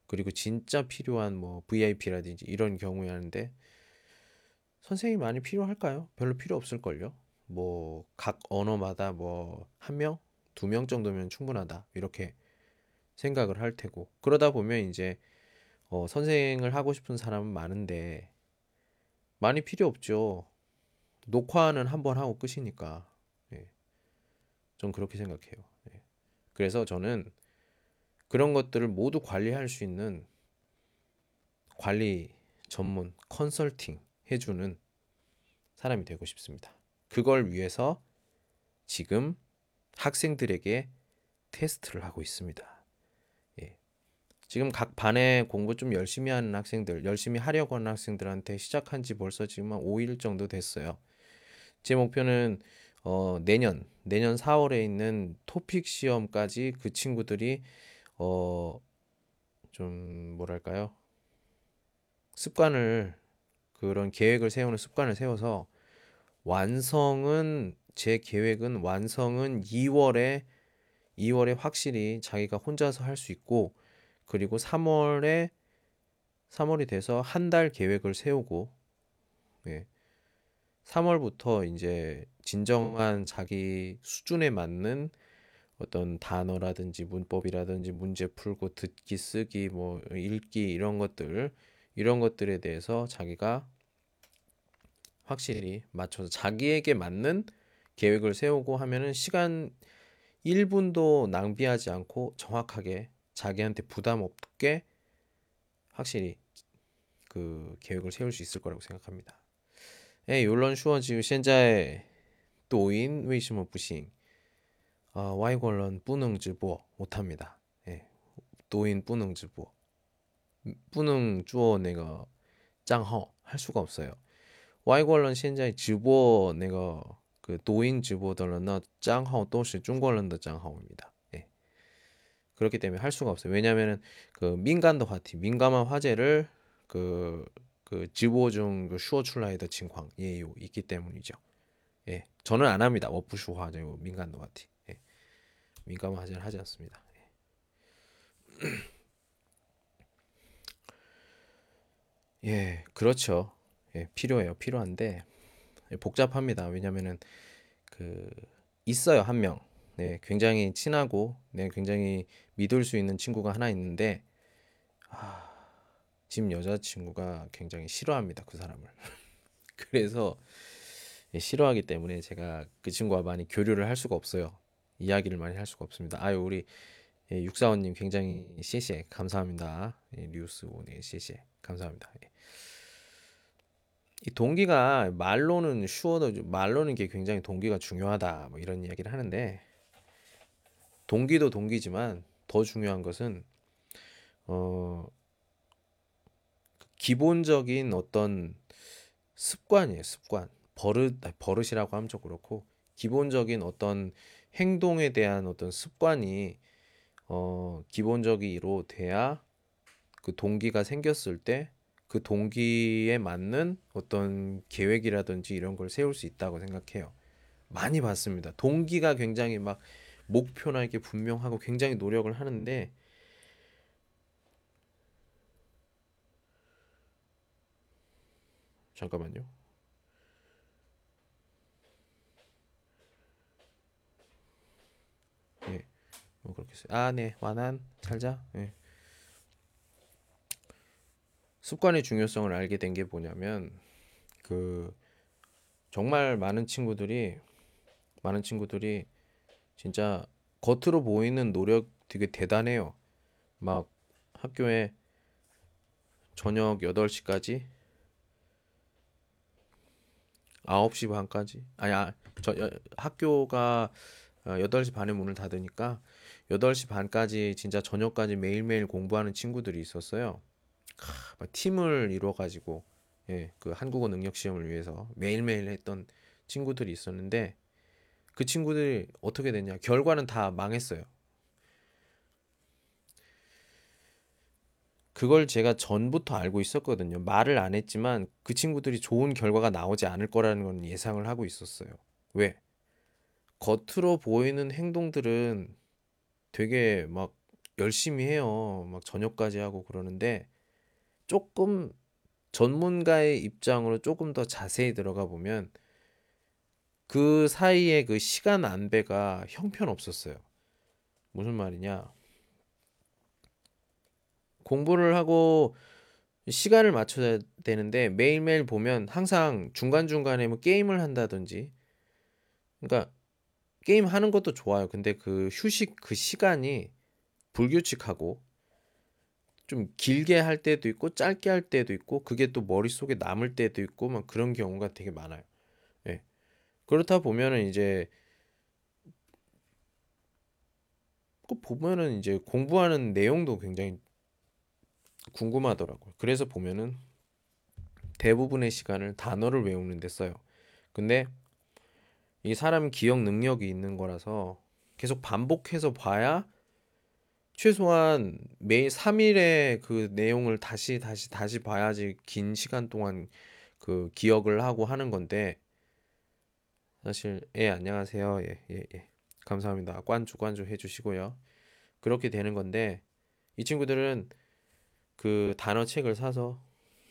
A: 그리고 진짜 필요한 뭐 VIP라든지 이런 경우에 하는데 선생님이 많이 필요할까요? 별로 필요 없을걸요. 뭐 각 언어마다 뭐 한 명, 두 명 정도면 충분하다 이렇게 생각을 할 테고 그러다 보면 이제 어, 선생을 하고 싶은 사람은 많은데 많이 필요 없죠. 녹화는 한 번 하고 끝이니까. 예. 전 그렇게 생각해요. 예. 그래서 저는 그런 것들을 모두 관리할 수 있는 관리 전문 컨설팅 해주는 사람이 되고 싶습니다. 그걸 위해서 지금 학생들에게 테스트를 하고 있습니다. 예. 지금 각 반에 공부 좀 열심히 하는 학생들, 열심히 하려고 하는 학생들한테 시작한 지 벌써 지금 한 5일 정도 됐어요. 제 목표는 어, 내년, 내년 4월에 있는 토픽 시험까지 그 친구들이 어, 좀 뭐랄까요? 습관을 그런 계획을 세우는 습관을 세워서 완성은 제 계획은 완성은 2월에 2월에 확실히 자기가 혼자서 할 수 있고 그리고 3월에 3월이 돼서 한 달 계획을 세우고 예. 3월부터 이제 진정한 자기 수준에 맞는 어떤 단어라든지 문법이라든지 문제 풀고 듣기 쓰기 뭐 읽기 이런 것들 이런 것들에 대해서 자기가 확실히 맞춰서 자기에게 맞는 계획을 세우고 하면은 시간 1분도 낭비하지 않고 정확하게 자기한테 부담 없게 확실히 그 계획을 세울 수 있을 거라고 생각합니다. 哎，有人说就现在抖音为什么不行？啊，外国人不能直播，못합니 다。 哎，抖音不能直播，不能做那个账号，할수가없어요外国人现在直播那个그抖音直播的人呢，账号都是中国人的账号입니 다。 예， 그렇기때문에할수가없어요왜냐면은그민감도화 題、 민감한화제를그 그 지보중 그 슈어 출라이더 칭광 예요 있기 때문이죠. 예, 저는 안 합니다. 워프 슈화 저 민간 노아티 예. 민감한 하지는 하지 않습니다. 예. 예, 그렇죠. 예, 필요해요. 필요한데 예, 복잡합니다. 왜냐면은 그 있어요 한 명. 네, 굉장히 친하고 네, 굉장히 믿을 수 있는 친구가 하나 있는데 아, 집 여자친구가 굉장히 싫어합니다. 그 사람을. 그래서 싫어하기 때문에 제가 그 친구와 많이 교류를 할 수가 없어요. 이야기를 많이 할 수가 없습니다. 아유 우리 예, 육사원님 굉장히 시시 감사합니다. 예, 뉴스 오네 시시 감사합니다. 예. 이 동기가 말로는 쉬워도 말로는 게 굉장히 동기가 중요하다 뭐 이런 이야기를 하는데 동기도 동기지만 더 중요한 것은 어 기본적인 어떤 습관이에요, 습관. 버릇, 버릇이라고 하면 좀 그렇고, 기본적인 어떤 행동에 대한 어떤 습관이, 어, 기본적으로 돼야 그 동기가 생겼을 때 그 동기에 맞는 어떤 계획이라든지 이런 걸 세울 수 있다고 생각해요. 많이 봤습니다. 동기가 굉장히 막 목표나 이렇게 분명하고 굉장히 노력을 하는데 잠깐만요. 예, 뭐 그렇게 써요. 아, 네, 완한 잘자. 예. 습관의 중요성을 알게 된 게 뭐냐면 그 정말 많은 친구들이 많은 친구들이 진짜 겉으로 보이는 노력 되게 대단해요. 막 학교에 저녁 8시까지 9시 반까지 아니 아, 저 여, 학교가 어, 8시 반에 문을 닫으니까 8시 반까지 진짜 저녁까지 매일매일 공부하는 친구들이 있었어요. 하, 팀을 이루어 가지고 예, 그 한국어 능력 시험을 위해서 매일매일 했던 친구들이 있었는데 그 친구들이 어떻게 됐냐? 결과는 다 망했어요. 그걸 제가 전부터 알고 있었거든요. 말을 안 했지만 그 친구들이 좋은 결과가 나오지 않을 거라는 건 예상을 하고 있었어요. 왜? 겉으로 보이는 행동들은 되게 막 열심히 해요. 막 저녁까지 하고 그러는데 조금 전문가의 입장으로 조금 더 자세히 들어가 보면 그 사이에 그 시간 안배가 형편없었어요. 무슨 말이냐? 공부를 하고 시간을 맞춰야 되는데 매일매일 보면 항상 중간중간에 뭐 게임을 한다든지 그러니까 게임 하는 것도 좋아요. 근데 그 휴식 그 시간이 불규칙하고 좀 길게 할 때도 있고 짧게 할 때도 있고 그게 또 머릿속에 남을 때도 있고 막 그런 경우가 되게 많아요. 예. 그렇다 보면은 이제 꼭 보면은 이제 공부하는 내용도 굉장히 궁금하더라고요. 그래서 보면은 대부분의 시간을 단어를 외우는 데 써요. 근데 이 사람 기억 능력이 있는 거라서 계속 반복해서 봐야 최소한 매일 3일의 그 내용을 다시 다시 다시 봐야지 긴 시간 동안 그 기억을 하고 하는 건데 사실 예 안녕하세요 예 예, 예. 감사합니다 관주 관주 해주시고요 그렇게 되는 건데 이 친구들은 그 단어 책을 사서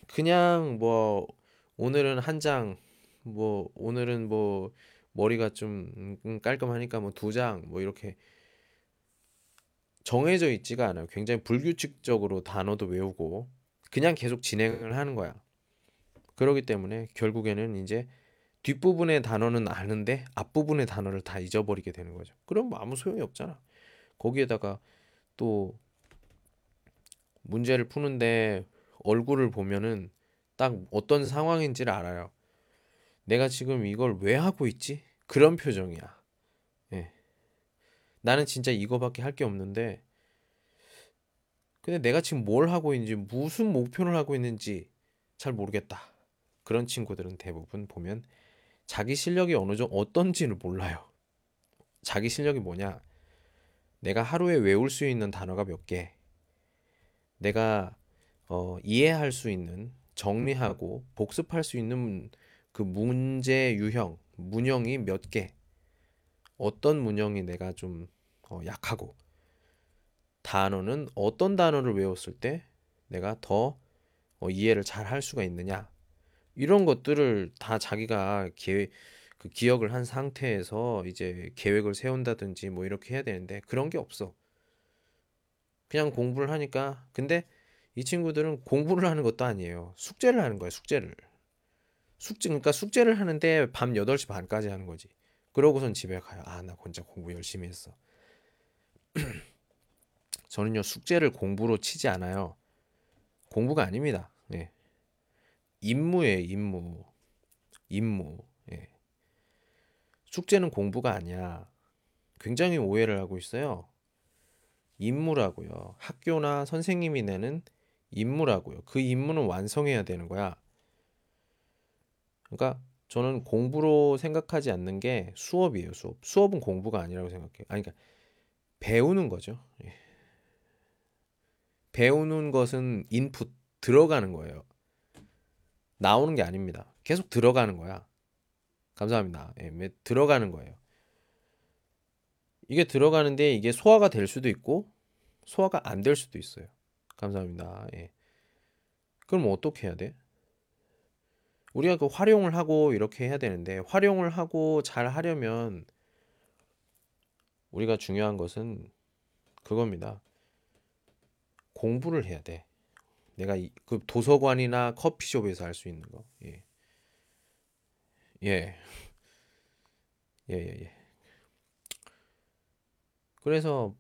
A: 그냥 뭐 오늘은 한 장 뭐 오늘은 뭐 머리가 좀 음, 깔끔하니까 뭐 두 장 뭐 이렇게 정해져 있지가 않아요. 굉장히 불규칙적으로 단어도 외우고 그냥 계속 진행을 하는 거야. 그러기 때문에 결국에는 이제 뒷부분의 단어는 아는데 앞부분의 단어를 다 잊어버리게 되는 거죠. 그럼 아무 소용이 없잖아. 거기에다가 또 문제를 푸는데 얼굴을 보면은 딱 어떤 상황인지를 알아요. 내가 지금 이걸 왜 하고 있지? 그런 표정이야. 예. 나는 진짜 이거밖에 할 게 없는데, 근데 내가 지금 뭘 하고 있는지, 무슨 목표를 하고 있는지 잘 모르겠다. 그런 친구들은 대부분 보면 자기 실력이 어느 정도 어떤지를 몰라요. 자기 실력이 뭐냐? 내가 하루에 외울 수 있는 단어가 몇 개, 내가 어, 이해할 수 있는 정리하고 복습할 수 있는 그 문제 유형 문형이 몇 개, 어떤 문형이 내가 좀 어, 약하고? 단어는 어떤 단어를 외웠을 때 내가 더 어, 이해를 잘 할 수가 있느냐? 이런 것들을 다 자기가 계획 그 기억을 한 상태에서 이제 계획을 세운다든지 뭐 이렇게 해야 되는데 그런 게 없어. 그냥 공부를 하니까 근데 이 친구들은 공부를 하는 것도 아니에요. 숙제를 하는 거예요, 숙제를. 숙제 그러니까 숙제를 하는데 밤 8시 반까지 하는 거지. 그러고선 집에 가요. 아, 나 혼자 공부 열심히 했어. 저는요, 숙제를 공부로 치지 않아요. 공부가 아닙니다. 예. 임무예요, 임무. 임무. 예. 숙제는 공부가 아니야. 굉장히 오해를 하고 있어요. 임무라고요. 학교나 선생님이 내는 임무라고요. 그 임무는 완성해야 되는 거야. 그러니까 저는 공부로 생각하지 않는 게 수업이에요, 수업. 수업은 공부가 아니라고 생각해요. 아니, 그러니까 배우는 거죠. 예. 배우는 것은 인풋, 들어가는 거예요. 나오는 게 아닙니다. 계속 들어가는 거야. 감사합니다. 예, 들어가는 거예요. 이게 들어가는데 이게 소화가 될 수도 있고 소화가 안 될 수도 있어요. 감사합니다. 예. 그럼 어떻게 해야 돼? 우리가 그 활용을 하고 이렇게 해야 되는데 활용을 하고 잘 하려면 우리가 중요한 것은 그겁니다. 공부를 해야 돼. 내가 이, 그 도서관이나 커피숍에서 할 수 있는 거. 예. 예. 예, 예, 예. 그래서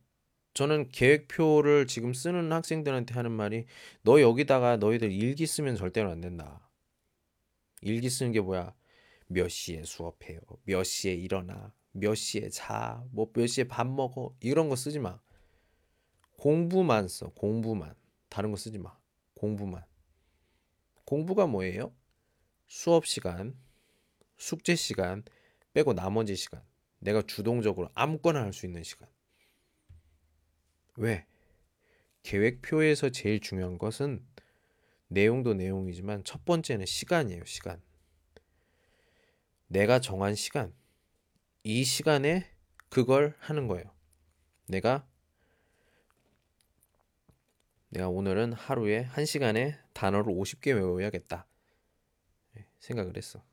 A: 저는 계획표를 지금 쓰는 학생들한테 하는 말이 너 여기다가 너희들 일기 쓰면 절대로 안 된다. 일기 쓰는 게 뭐야? 몇 시에 수업해요? 몇 시에 일어나? 몇 시에 자? 뭐 몇 시에 밥 먹어? 이런 거 쓰지 마. 공부만 써. 공부만. 다른 거 쓰지 마. 공부만. 공부가 뭐예요? 수업 시간, 숙제 시간 빼고 나머지 시간. 내가 주동적으로 아무거나 할 수 있는 시간. 왜? 계획표에서 제일 중요한 것은 내용도 내용이지만 첫 번째는 시간이에요, 시간. 내가 정한 시간. 이 시간에 그걸 하는 거예요. 내가 내가 오늘은 하루에 한 시간에 단어를 50개 외워야겠다. 예, 생각을 했어.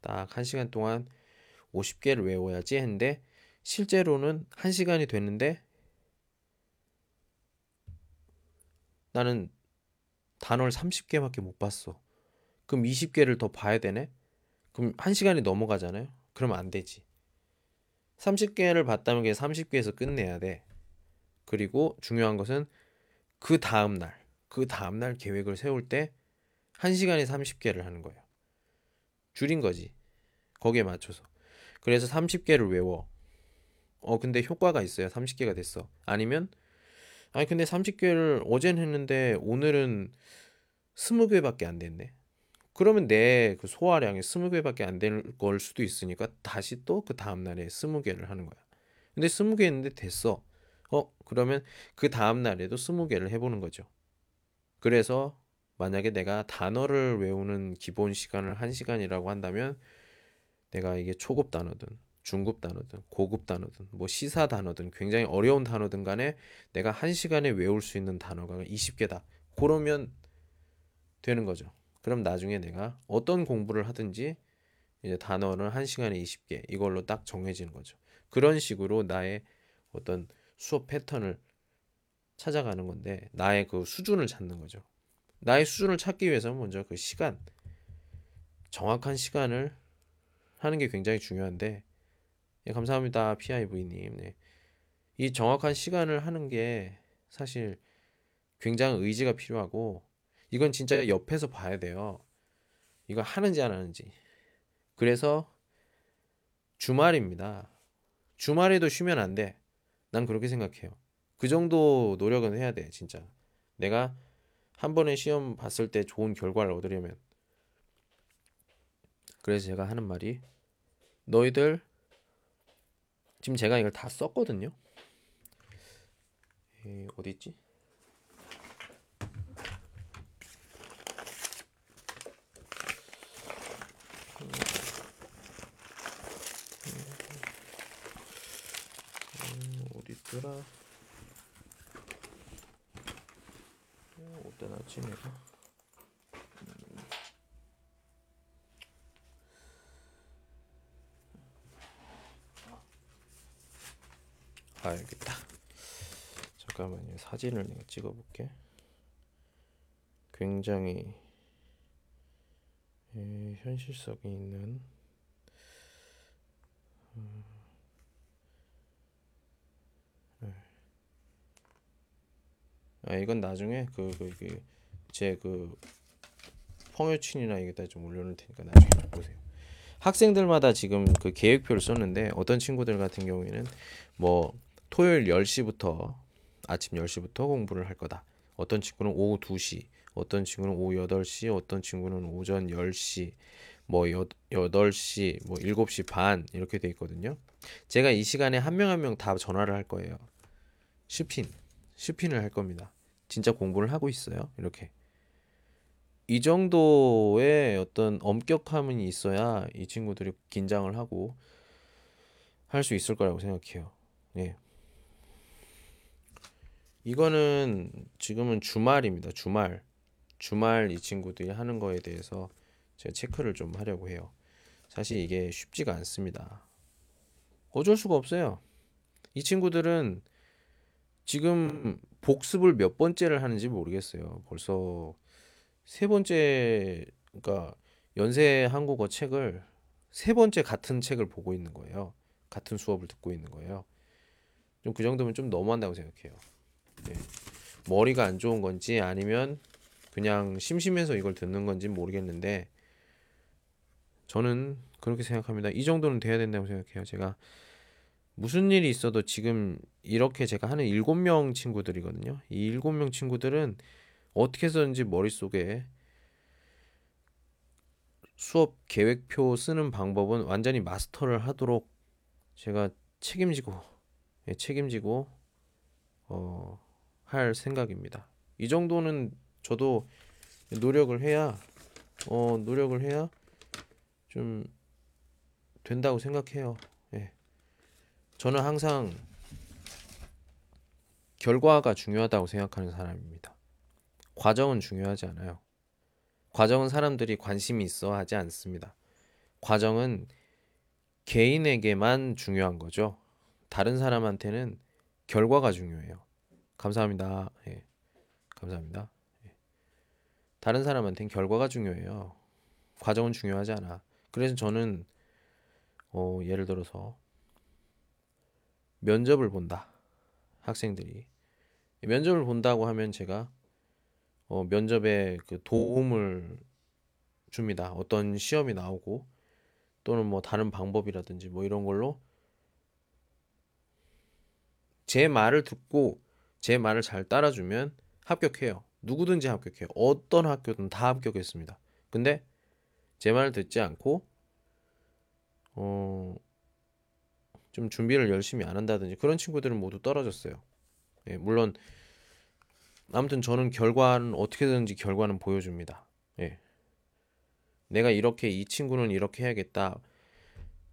A: 딱한 시간 동안 50개를 외워야지 했는데 실제로는 한 시간이 됐는데 나는 단어를 30개밖에 못 봤어. 그럼 20개를 더 봐야 되네? 그럼 한 시간이 넘어가잖아요? 그러면 안 되지. 30개를 봤다면 그게 30개에서 끝내야 돼. 그리고 중요한 것은 그 다음 날, 그 다음 날 계획을 세울 때 1시간에 30개를 하는 거예요. 줄인 거지. 거기에 맞춰서. 그래서 30개를 외워. 어, 근데 효과가 있어요. 30개가 됐어. 아니면, 아니, 근데 30개를 어젠 했는데 오늘은 20개밖에 안 됐네. 그러면 내 그 소화량이 20개밖에 안 될 걸 수도 있으니까 다시 또 그 다음 날에 20개를 하는 거야. 근데 20개 했는데 됐어. 어, 그러면 그 다음 날에도 20개를 해 보는 거죠. 그래서 만약에 내가 단어를 외우는 기본 시간을 1시간이라고 한다면 내가 이게 초급 단어든 중급 단어든 고급 단어든 뭐 시사 단어든 굉장히 어려운 단어든 간에 내가 1시간에 외울 수 있는 단어가 20개다. 그러면 되는 거죠. 그럼 나중에 내가 어떤 공부를 하든지 이제 단어를 한 시간에 20개 이걸로 딱 정해지는 거죠. 그런 식으로 나의 어떤 수업 패턴을 찾아가는 건데 나의 그 수준을 찾는 거죠. 나의 수준을 찾기 위해서는 먼저 그 시간 정확한 시간을 하는 게 굉장히 중요한데 예, 감사합니다 PIV님 네. 이 정확한 시간을 하는 게 사실 굉장히 의지가 필요하고 이건 진짜 옆에서 봐야 돼요. 이거 하는지 안 하는지. 그래서 주말입니다. 주말에도 쉬면 안 돼. 난 그렇게 생각해요. 그 정도 노력은 해야 돼, 진짜. 내가 한 번에 시험 봤을 때 좋은 결과를 얻으려면. 그래서 제가 하는 말이 너희들 지금 제가 이걸 다 썼거든요. 에, 어디 있지? 있더라 어디다 놨지 내가 아 여기 있다 잠깐만요 사진을 내가 찍어볼게 굉장히 에, 현실성이 있는 음. 아, 이건 나중에 그그제그 펑여친이나 이게다 좀 올려놓을 테니까 나중에 보세요. 학생들마다 지금 그 계획표를 썼는데 어떤 친구들 같은 경우에는 뭐 토요일 10시부터 아침 10시부터 공부를 할 거다. 어떤 친구는 오후 2시, 어떤 친구는 오후 8시, 어떤 친구는 오전 10시, 뭐 8시, 뭐 7시 반 이렇게 돼 있거든요. 제가 이 시간에 한 명 한 명 다 전화를 할 거예요. 슈핀, 슈핀을 할 겁니다. 진짜 공부를 하고 있어요. 이렇게. 이 정도의 어떤 엄격함이 있어야 이 친구들이 긴장을 하고 할 수 있을 거라고 생각해요. 예. 이거는 지금은 주말입니다. 주말. 주말 이 친구들이 하는 거에 대해서 제가 체크를 좀 하려고 해요. 사실 이게 쉽지가 않습니다. 어쩔 수가 없어요. 이 친구들은 지금 복습을 몇 번째를 하는지 모르겠어요. 벌써 세 번째, 그러니까 연세 한국어 책을 세 번째 같은 책을 보고 있는 거예요. 같은 수업을 듣고 있는 거예요. 좀 그 정도면 좀 너무한다고 생각해요. 네. 머리가 안 좋은 건지 아니면 그냥 심심해서 이걸 듣는 건지 모르겠는데 저는 그렇게 생각합니다. 이 정도는 돼야 된다고 생각해요. 제가 무슨 일이 있어도 지금 이렇게 제가 하는 일곱 명 친구들이거든요. 이 일곱 명 친구들은 어떻게 해서든지 머릿속에 수업 계획표 쓰는 방법은 완전히 마스터를 하도록 제가 책임지고 예, 책임지고 어, 할 생각입니다. 이 정도는 저도 노력을 해야 어, 노력을 해야 좀 된다고 생각해요. 저는 항상 결과가 중요하다고 생각하는 사람입니다. 과정은 중요하지 않아요. 과정은 사람들이 관심이 있어 하지 않습니다. 과정은 개인에게만 중요한 거죠. 다른 사람한테는 결과가 중요해요. 감사합니다. 예. 감사합니다. 예. 다른 사람한테는 결과가 중요해요. 과정은 중요하지 않아. 그래서 저는 어, 예를 들어서 면접을 본다. 학생들이 면접을 본다고 하면 제가 어, 면접에 그 도움을 줍니다. 어떤 시험이 나오고 또는 뭐 다른 방법이라든지 뭐 이런 걸로 제 말을 듣고 제 말을 잘 따라주면 합격해요. 누구든지 합격해요. 어떤 학교든 다 합격했습니다. 근데 제 말을 듣지 않고 어, 좀 준비를 열심히 안 한다든지 그런 친구들은 모두 떨어졌어요. 예, 물론 아무튼 저는 결과는 어떻게든지 결과는 보여줍니다. 예. 내가 이렇게 이 친구는 이렇게 해야겠다.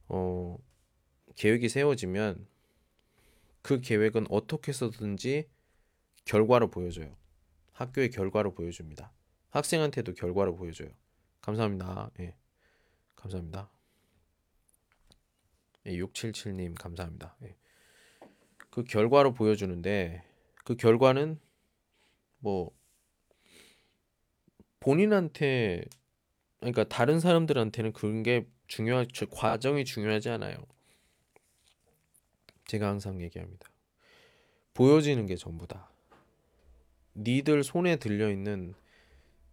A: 어, 계획이 세워지면 그 계획은 어떻게 해서든지 결과로 보여줘요. 학교의 결과로 보여줍니다. 학생한테도 결과로 보여줘요. 감사합니다. 예. 감사합니다. 예, 677님 감사합니다. 예. 그 결과로 보여주는데 그 결과는 뭐 본인한테 그러니까 다른 사람들한테는 그런 게 중요한 과정이 중요하지 않아요. 제가 항상 얘기합니다. 보여지는 게 전부다. 니들 손에 들려 있는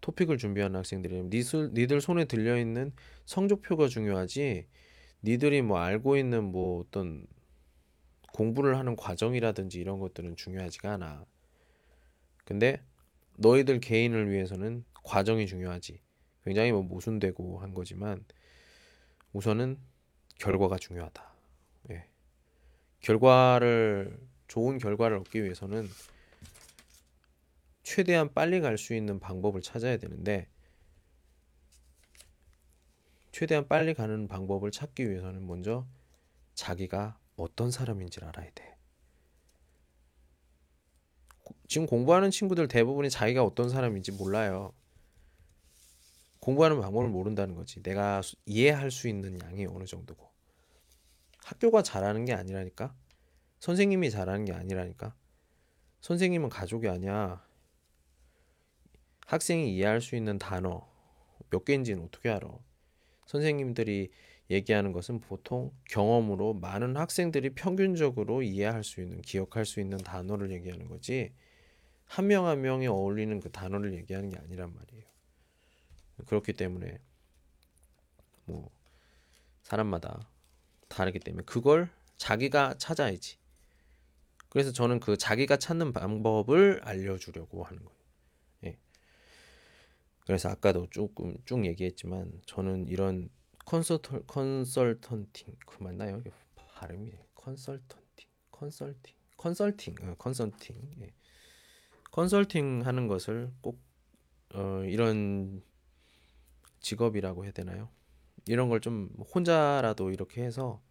A: 토픽을 준비하는 학생들이 니들, 니들 손에 들려 있는 성적표가 중요하지. 니들이 뭐 알고 있는 뭐 어떤 공부를 하는 과정이라든지 이런 것들은 중요하지가 않아. 근데 너희들 개인을 위해서는 과정이 중요하지. 굉장히 뭐 모순되고 한 거지만 우선은 결과가 중요하다. 예. 결과를 좋은 결과를 얻기 위해서는 최대한 빨리 갈 수 있는 방법을 찾아야 되는데 최대한 빨리 가는 방법을 찾기 위해서는 먼저 자기가 어떤 사람인지를 알아야 돼. 지금 공부하는 친구들 대부분이 자기가 어떤 사람인지 몰라요. 공부하는 방법을 모른다는 거지. 내가 이해할 수 있는 양이 어느 정도고. 학교가 잘하는 게 아니라니까. 선생님이 잘하는 게 아니라니까. 선생님은 가족이 아니야. 학생이 이해할 수 있는 단어 몇 개인지는 어떻게 알아? 선생님들이 얘기하는 것은 보통 경험으로 많은 학생들이 평균적으로 이해할 수 있는, 기억할 수 있는 단어를 얘기하는 거지. 한 명 한 명이 어울리는 그 단어를 얘기하는 게 아니란 말이에요. 그렇기 때문에 뭐 사람마다 다르기 때문에 그걸 자기가 찾아야지. 그래서 저는 그 자기가 찾는 방법을 알려주려고 하는 거예요. 예. 그래서 아까도 조금 쭉 얘기했지만 저는 이런 컨설터 컨설턴팅 그 맞나요? 발음이 컨설턴팅 컨설팅 컨설팅 어, 컨설팅 예. 컨설팅 하는 것을 꼭 어, 이런 직업이라고 해야 되나요? 이런 걸 좀 혼자라도 이렇게 해서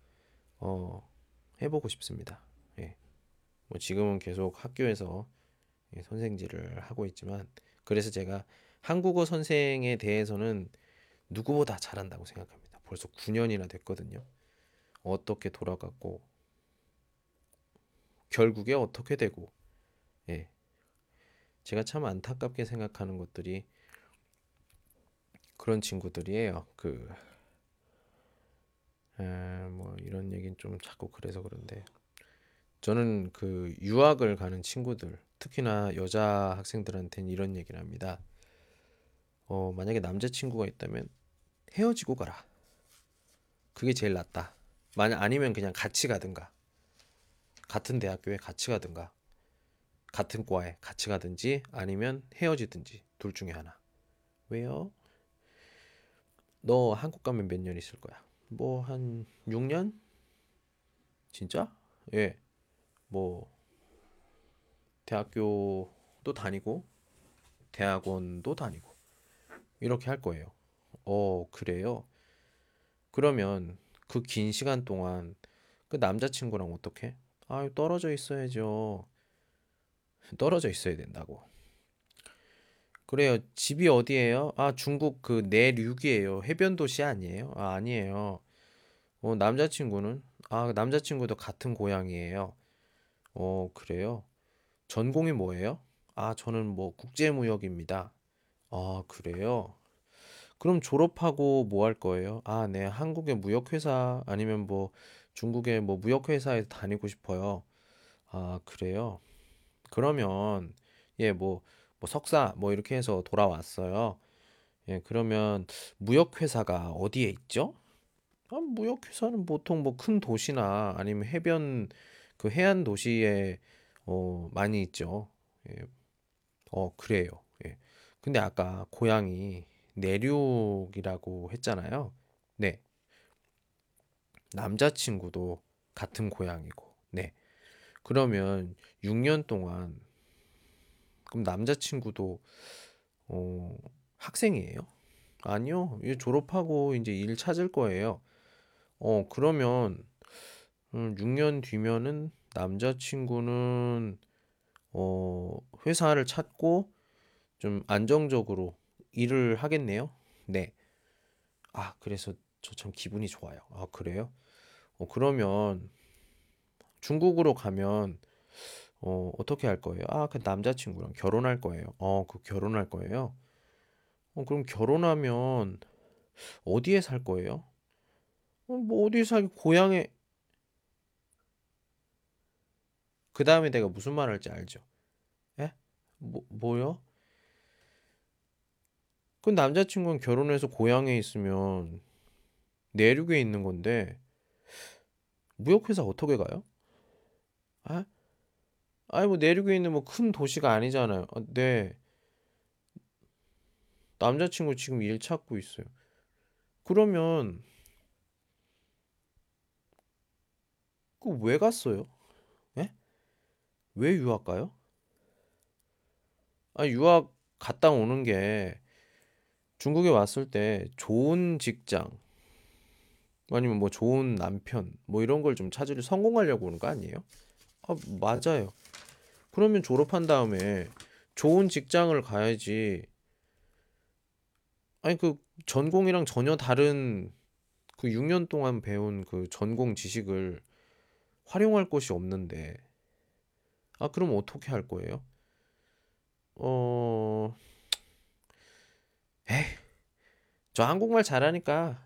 A: 어, 해보고 싶습니다. 예. 뭐 지금은 계속 학교에서 예, 선생질을 하고 있지만 그래서 제가 한국어 선생에 대해서는 누구보다 잘한다고 생각합니다. 벌써 9년이나 됐거든요. 어떻게 돌아갔고 결국에 어떻게 되고 예. 제가 참 안타깝게 생각하는 것들이 그런 친구들이에요. 그, 에, 뭐, 이런 얘기는 좀 자꾸 그래서 그런데, 저는 그 유학을 가는 친구들, 특히나 여자 학생들한테는 이런 얘기를 합니다. 어, 만약에 남자친구가 있다면 헤어지고 가라. 그게 제일 낫다. 만약 아니면 그냥 같이 가든가. 같은 대학교에 같이 가든가. 같은 과에 같이 가든지 아니면 헤어지든지 둘 중에 하나. 왜요? 너 한국 가면 몇 년 있을 거야? 뭐 한 6년? 진짜? 예. 뭐 대학교도 다니고 대학원도 다니고 이렇게 할 거예요. 어, 그래요? 그러면 그 긴 시간 동안 그 남자친구랑 어떻게? 아유, 떨어져 있어야죠. 떨어져 있어야 된다고. 그래요. 집이 어디예요? 아, 중국 그 내륙이에요. 해변 도시 아니에요? 아, 아니에요. 어, 남자친구는? 아, 남자친구도 같은 고향이에요. 어, 그래요. 전공이 뭐예요? 아, 저는 뭐 국제무역입니다. 아, 그래요. 그럼 졸업하고 뭐 할 거예요? 아, 네, 한국의 무역회사 아니면 뭐 중국의 뭐 무역회사에 다니고 싶어요. 아, 그래요. 그러면 예, 뭐, 뭐 석사 뭐 이렇게 해서 돌아왔어요. 예, 그러면 무역회사가 어디에 있죠? 아, 무역회사는 보통 뭐 큰 도시나 아니면 해변 그 해안 도시에 어, 많이 있죠. 예, 어, 그래요. 예. 근데 아까 고향이 내륙이라고 했잖아요. 네. 남자친구도 같은 고향이고. 네. 그러면 6년 동안 그럼 남자친구도 어, 학생이에요? 아니요. 이제 졸업하고 이제 일 찾을 거예요. 어, 그러면 음, 6년 뒤면은 남자친구는 어, 회사를 찾고 좀 안정적으로 일을 하겠네요. 네. 아, 그래서 저 참 기분이 좋아요. 아, 그래요? 어, 그러면 중국으로 가면 어, 어떻게 할 거예요? 아, 그 남자친구랑 결혼할 거예요. 어, 그 결혼할 거예요. 어, 그럼 결혼하면 어디에 살 거예요? 어, 뭐 어디에 살 고향에 그 다음에 내가 무슨 말 할지 알죠? 예? 뭐, 뭐요? 그 남자친구는 결혼해서 고향에 있으면 내륙에 있는 건데 무역회사 어떻게 가요? 아? 아니 뭐 내륙에 있는 뭐 큰 도시가 아니잖아요. 아, 네. 남자친구 지금 일 찾고 있어요. 그러면 그 왜 갔어요? 예? 왜 유학 가요? 아 유학 갔다 오는 게 중국에 왔을 때 좋은 직장 아니면 뭐 좋은 남편 뭐 이런 걸 좀 찾으려 성공하려고 오는 거 아니에요? 아 맞아요. 그러면 졸업한 다음에 좋은 직장을 가야지. 아니 그 전공이랑 전혀 다른 그 6년 동안 배운 그 전공 지식을 활용할 곳이 없는데. 아, 그럼 어떻게 할 거예요? 어, 에이, 저 한국말 잘하니까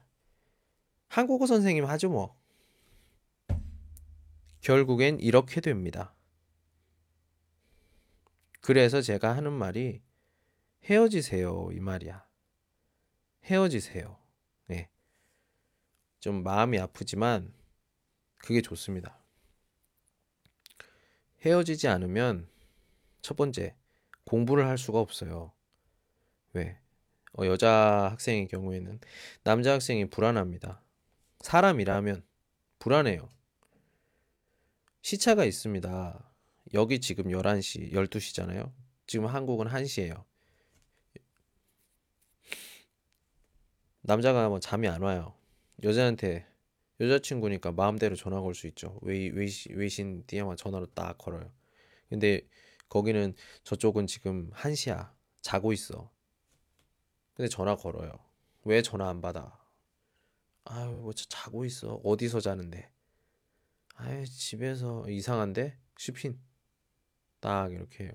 A: 한국어 선생님 하죠 뭐. 결국엔 이렇게 됩니다. 그래서 제가 하는 말이 헤어지세요 이 말이야. 헤어지세요. 네. 좀 마음이 아프지만 그게 좋습니다. 헤어지지 않으면 첫 번째 공부를 할 수가 없어요. 왜? 어, 여자 학생의 경우에는 남자 학생이 불안합니다. 사람이라면 불안해요. 시차가 있습니다. 여기 지금 11시, 12시잖아요. 지금 한국은 1시예요. 남자가 뭐 잠이 안 와요. 여자한테 여자친구니까 마음대로 전화 걸 수 있죠. 微, 微信, 微信 电话 전화로 딱 걸어요. 근데 거기는 저쪽은 지금 1시야. 자고 있어. 근데 전화 걸어요. 왜 전화 안 받아? 아유, 뭐 자고 있어. 어디서 자는데? 아유, 집에서 이상한데? 쉬핀. 딱 이렇게 해요.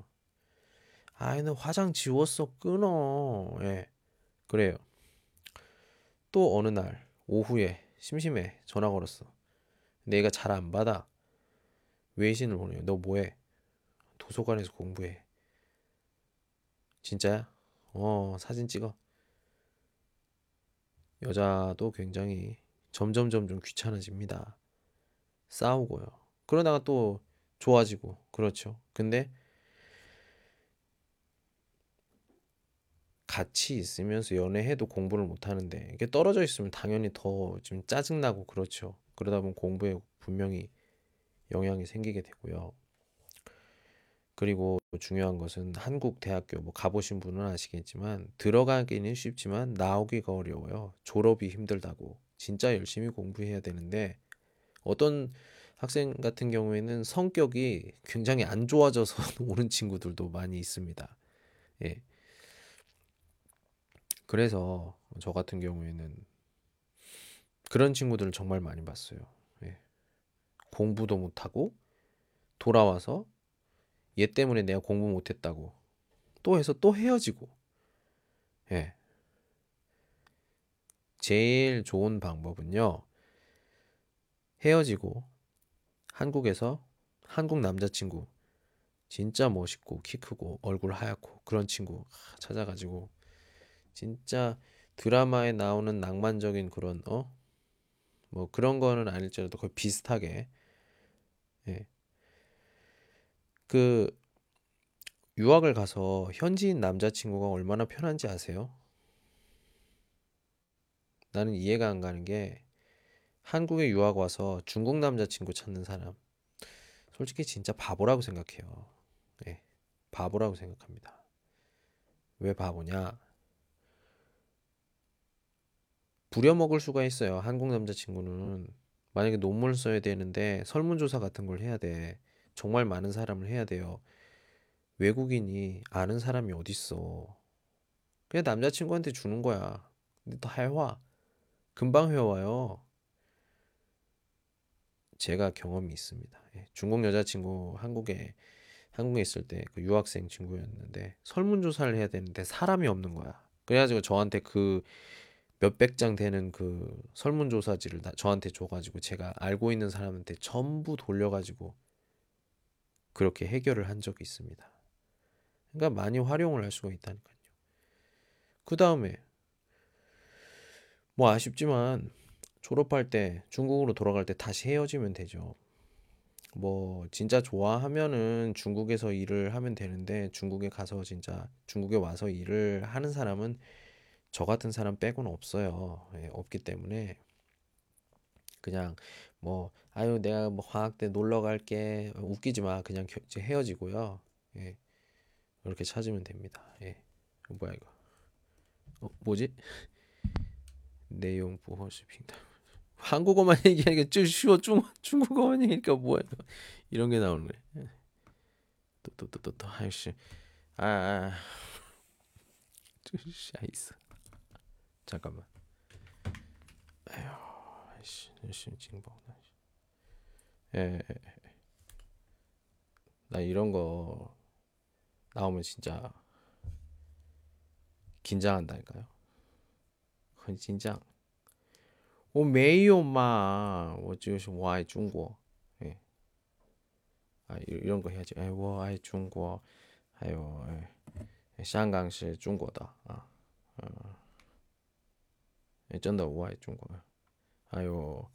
A: 아이, 너 화장 지웠어. 끊어. 예. 그래요. 또 어느 날 오후에 심심해 전화 걸었어. 내가 잘 안 받아. 외신을 보내요. 너 뭐해? 도서관에서 공부해. 진짜야? 어, 사진 찍어. 여자도 굉장히 점점 점점 귀찮아집니다. 싸우고요. 그러다가 또 좋아지고 그렇죠. 근데 같이 있으면서 연애해도 공부를 못 하는데 이게 떨어져 있으면 당연히 더 좀 짜증나고 그렇죠. 그러다 보면 공부에 분명히 영향이 생기게 되고요. 그리고 중요한 것은 한국 대학교 뭐 가보신 분은 아시겠지만 들어가기는 쉽지만 나오기가 어려워요. 졸업이 힘들다고. 진짜 열심히 공부해야 되는데 어떤 학생 같은 경우에는 성격이 굉장히 안 좋아져서 오는 친구들도 많이 있습니다. 예. 그래서 저 같은 경우에는 그런 친구들을 정말 많이 봤어요. 예. 공부도 못하고 돌아와서 얘 때문에 내가 공부 못했다고 또 해서 또 헤어지고 예. 제일 좋은 방법은요. 헤어지고 한국에서 한국 남자친구 진짜 멋있고 키 크고 얼굴 하얗고 그런 친구 찾아가지고 진짜 드라마에 나오는 낭만적인 그런 어? 뭐 그런 거는 아닐지라도 거의 비슷하게 예. 그 유학을 가서 현지인 남자친구가 얼마나 편한지 아세요? 나는 이해가 안 가는 게 한국에 유학 와서 중국 남자친구 찾는 사람 솔직히 진짜 바보라고 생각해요. 예, 바보라고 생각합니다. 왜 바보냐? 부려먹을 수가 있어요. 한국 남자친구는 만약에 논문을 써야 되는데 설문조사 같은 걸 해야 돼. 정말 많은 사람을 해야 돼요. 외국인이 아는 사람이 어딨어. 그냥 남자친구한테 주는 거야. 근데 또 해와. 금방 회와요. 제가 경험이 있습니다. 예, 중국 여자친구 한국에 한국에 있을 때 그 유학생 친구였는데 설문조사를 해야 되는데 사람이 없는 거야. 그래가지고 저한테 그 몇백 장 되는 그 설문조사지를 저한테 줘가지고 제가 알고 있는 사람한테 전부 돌려가지고 그렇게 해결을 한 적이 있습니다. 그러니까 많이 활용을 할 수가 있다니까요. 그 다음에 뭐 아쉽지만 졸업할 때 중국으로 돌아갈 때 다시 헤어지면 되죠. 뭐 진짜 좋아하면은 중국에서 일을 하면 되는데 중국에 가서 진짜 중국에 와서 일을 하는 사람은 저 같은 사람 빼고는 없어요. 예, 없기 때문에 그냥 뭐 아유 내가 뭐 화학 때 놀러 갈게 웃기지 마 그냥 겨, 이제 헤어지고요. 예. 이렇게 찾으면 됩니다. 예. 뭐야 이거? 어, 뭐지? 내용 부호 스핑다. 한국어만 얘기하니까 좀 쉬워 중 중국어만 얘기하니까 뭐야 이런 게 나오네. 또 또 또또 아이씨 아, 아. 샤이스 잠깐만. 에휴, 징벌나. 예, 나 이런 거 나오면 진짜 긴장한다니까요. 很紧张。 我没有嘛，我就是我爱中国，哎，啊이런 거 해야지. 哎，我爱中国，还有哎，香港是中国的啊， 어, 真的我爱中国。还有，呃，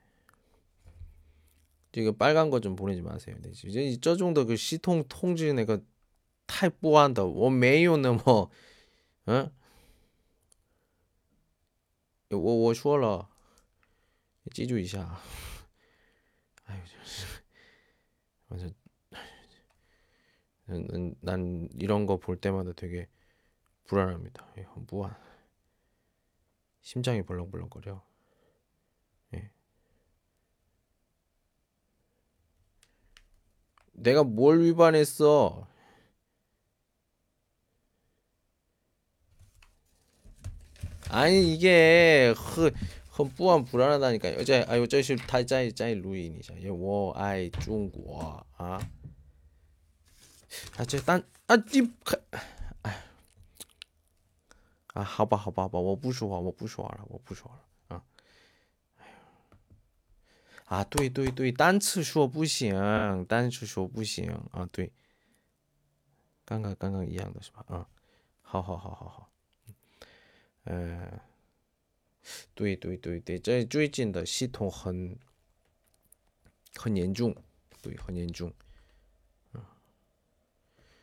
A: 이거 빨간 거 좀 보내지 마세요. 네, 이제 저 정도 그 시통 통지 내가 타이 뽀한다. 원 메이오는 뭐, 어? 응? 워워 슈얼라 찌주 이샤. 아유, 완전 난, 난 이런 거 볼 때마다 되게 불안합니다. 무한 심장이 벌렁벌렁거려. 내가 뭘 위반했어? 아니 이게 허, 뿌한 불안하다니까. 여자 아유 저시 타자이 자이 루인이자. 예, 워 아이 중국 아. 啊，这单啊，你哎，啊，好吧，好吧，好吧，我不说话，我不说话了，我不说了 啊，对对对，单词说不行，单词说不行啊，对，刚刚刚刚一样的是吧？啊，好好好好好，嗯，对对对对，这最近的系统很很严重，对，很严重。嗯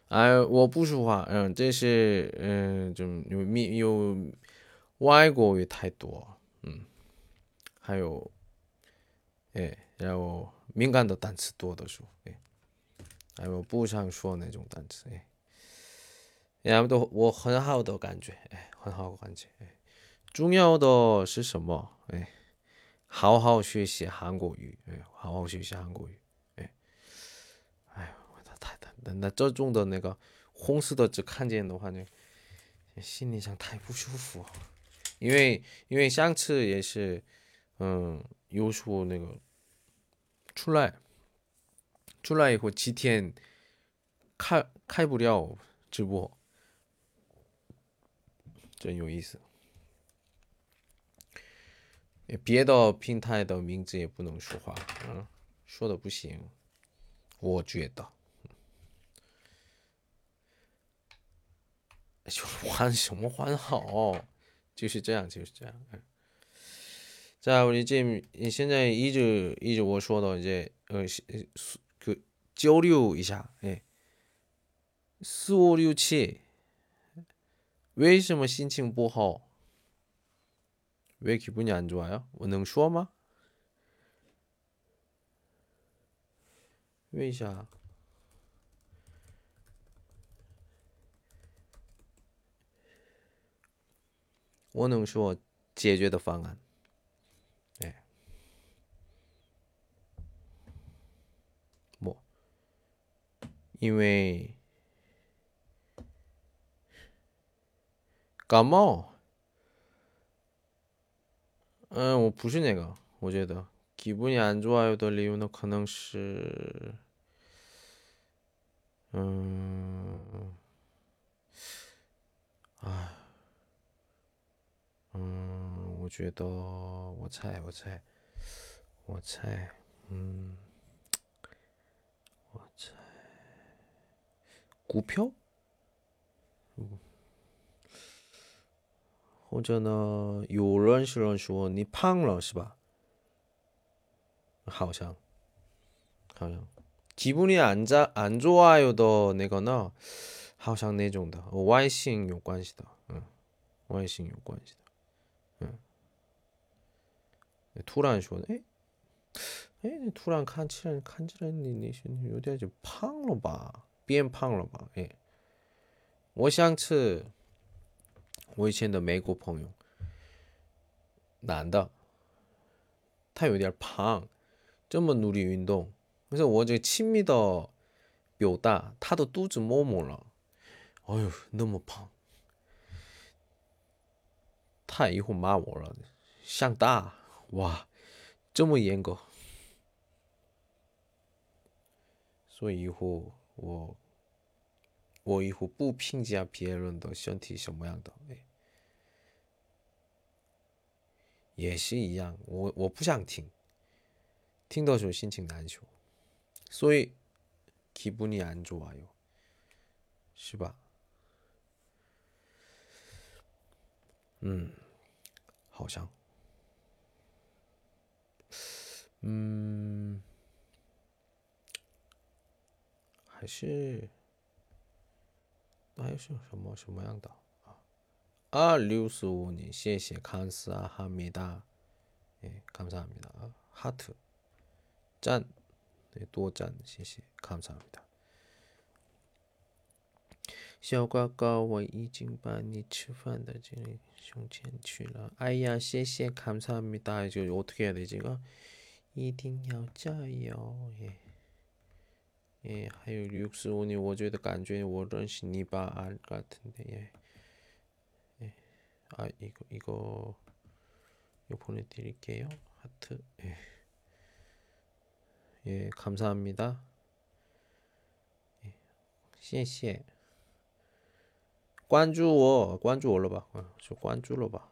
A: 哎，我不说话，嗯，这是嗯，就有密有外国语太多，嗯，还有哎，然后敏感的单词多的书，哎，还有不想说那种单词，哎，然后都我很好的感觉，哎，很好的感觉，哎，重要的是什么？哎，好好学习韩国语，哎，好好学习韩国语，哎，哎呀，他太太，那那这种的那个红色的只看见的话呢，心里上太不舒服，因为因为上次也是，嗯。有时候那个出来，出来以后几天开开不了直播，真有意思。别的平台的名字也不能说话，嗯，说的不行，我觉得。就还什么还好，就是这样，就是这样，嗯。 자, 우리 지금 현재 이즈 이즈 我说的 이제 어, 그交流 이샤. 예. 四五六七为什么心情不好？왜 기분이 안 좋아요? 我能说解决的方案。 因为感冒，嗯，我不是那个，我觉得기분이안좋아요더리우는可能是，嗯，哎，嗯，我觉得，我猜，我猜，我猜，嗯， 股票，嗯，或者呢，有人是人说你胖了是吧？好像，好像，기분이안자안좋아요더那个呢，好像那种的外形有关系的，嗯，外形有关系的，嗯，突然说，哎，哎，突然看起来看起来你你你有点就胖了吧？ 变胖了吧？哎，我想吃我以前的美国朋友，男的，他有点胖，这么努力运动，可是我这亲密的表达，他的肚子摸摸了，哎呦，那么胖，他以后骂我了，像大哇，这么严格，所以以后。我我以后不评价别人的身体什么样的，哎，也是一样，我我不想听，听的时候心情难受，所以기분이안좋아 요， 是吧？嗯，好像，嗯。 还是还是什么什么样的啊？二六十五年，谢谢康斯啊哈米达，哎，감사합니다啊，哈特赞，对，多赞，谢谢，감사합니다小瓜哥，我已经把你吃饭的这里胸前去了。哎呀，谢谢，감사합니다就어떻게해야되지 가？ 一定要加油耶！ 예, 하유 육수오니 워즈에도 간주에 워런시 니바 알 같은데 예. 예. 아 이거 이거 이거 보내드릴게요 하트 예. 예 감사합니다 예. 시에 시에 관주워 관주 올라봐 어, 저 관주로 음, 봐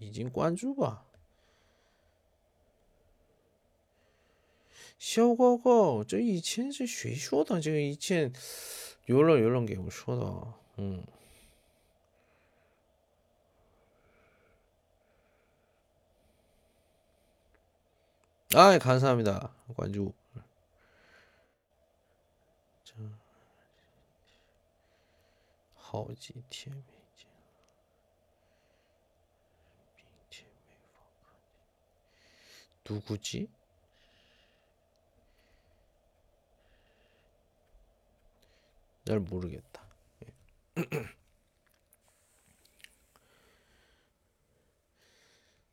A: 이진 관주 봐 小哥哥，这以前是谁说的？这个以前有人有人给我说的，嗯。哎，감사합니 다， 关注。这好几天没见，明天没 누구지? 잘 모르겠다.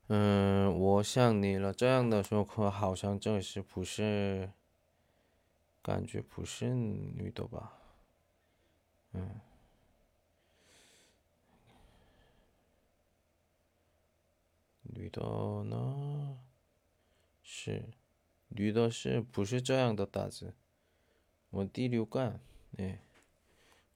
A: 嗯，我想你了。这样的说可好像正是不是，感觉不是女的吧？嗯，女的呢？是，女的是不是这样的大字？我第六感，哎，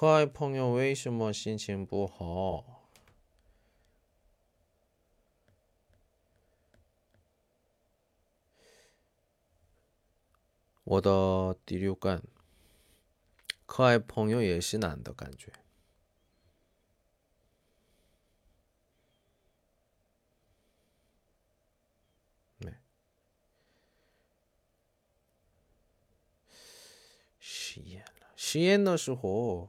A: 可爱朋友为什么心情不好？我的第六感，可爱朋友也是男的感觉。没。实验了，实验的时候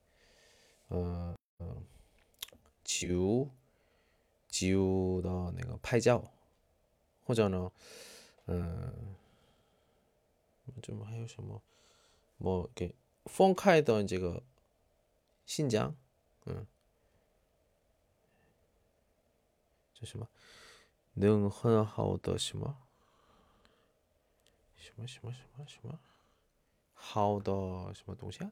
A: 嗯嗯酒酒的那个拍照或者呢嗯这么还有什么我给放开的这个新疆这什么？能很好的什么？什么什么什么什么？好的什么东西啊？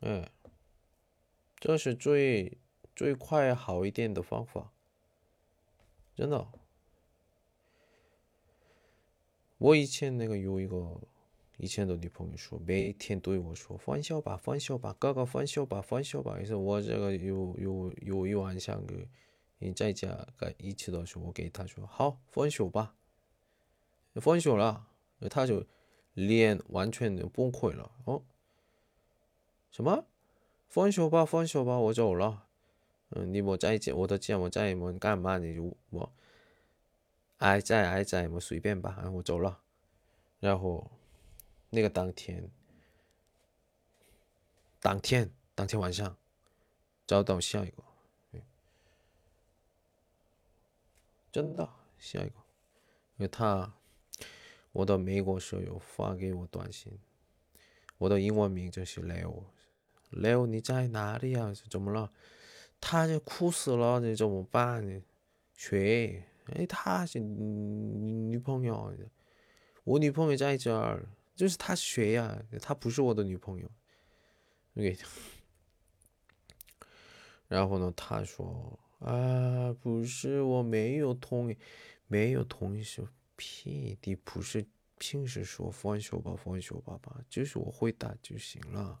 A: 哎，这是最最快好一点的方法，真的。我以前那个有一个以前的女朋友说，每天对我说分手吧，分手吧，哥哥分手吧，分手吧。于是我这个有有有一晚上个你在家一起的时候，我给他说好分手吧，分手了，他就脸完全就崩溃了哦。什么？分手吧，分手吧，我走了。嗯，你莫再见，我的见我再我干嘛？你就我爱在爱在，我随便吧，我走了。然后那个当天，当天当天晚上找到下一个，真的下一个，因为他我的美国舍友发给我短信，我的英文名就是 Leo。 레오你在哪里啊？怎么了？他就哭死了你怎么办呢谁？哎他是女朋友。我女朋友在这儿。就是他谁呀他不是我的女朋友。OK 然后呢他说啊不是我没有同意没有同意是屁的不是平时说分手吧分手吧吧就是我回答就行了。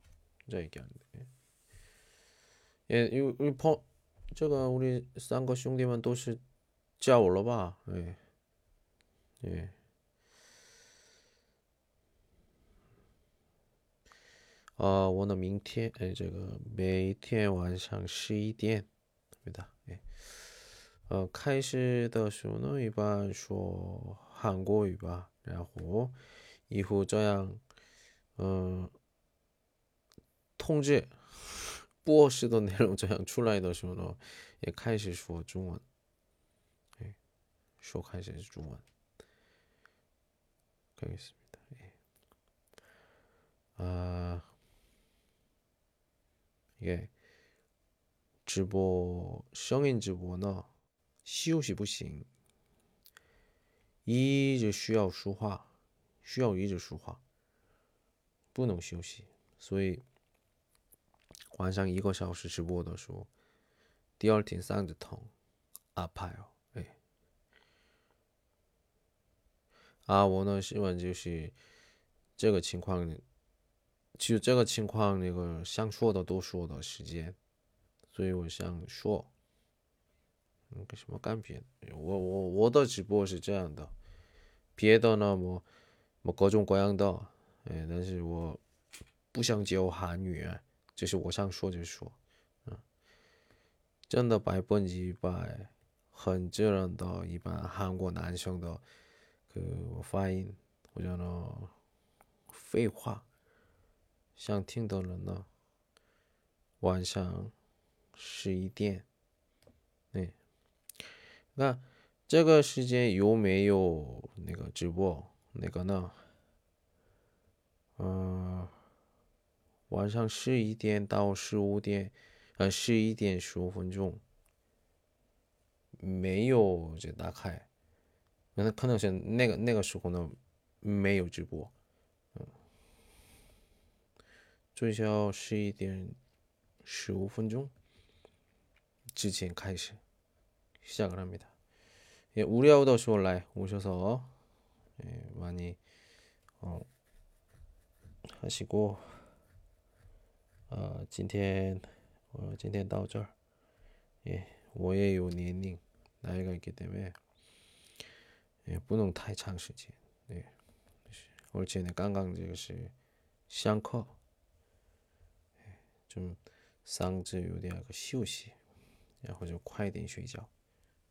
A: 혼자 얘기하는데. 예, 이, 이 퍼, 제가 우리 싼거兄弟们 都是 叫我了吧? 예. 예. 아, 我呢明天哎这个每天晚上十一点对的 예. 呃开始的时候呢一般说韩国语吧然后以后这样嗯 通知。播时的内容这样出来的时候呢，也开始说中文，哎，说开始是中文，可以是的，哎，啊，예直播声音直播呢休息不行，一直需要说话，需要一直说话，不能休息，所以。晚上一个小时直播的时候，第二天嗓子疼，아파 요。 哎，啊，我呢希望就是这个情况，其实这个情况那个想说的都说的时间，所以我想说，嗯，什么干别的？我我我的直播是这样的，别的呢，我我各种各样的，哎，但是我不想教韩语。 就是我想说就说，嗯，真的百分之一百很自然的一般韩国男生的个发音，或者呢废话，想听的人呢，晚上十一点，哎，那这个时间有没有那个直播？那个呢？嗯。晚上十一点到十五点，呃，十一点十五分钟没有这打开，那可能是那个那个时候呢没有直播，嗯，最少十一点十五分钟之前开始시작을합니다예우리아우더쇼라오셔서예많이어하시고 呃，今天我今天到这儿，也我也有年龄，나이가있기때문에也不能太长时间，对，而且呢，刚刚这个是上课，좀嗓子有点个休息，然后就快点睡觉，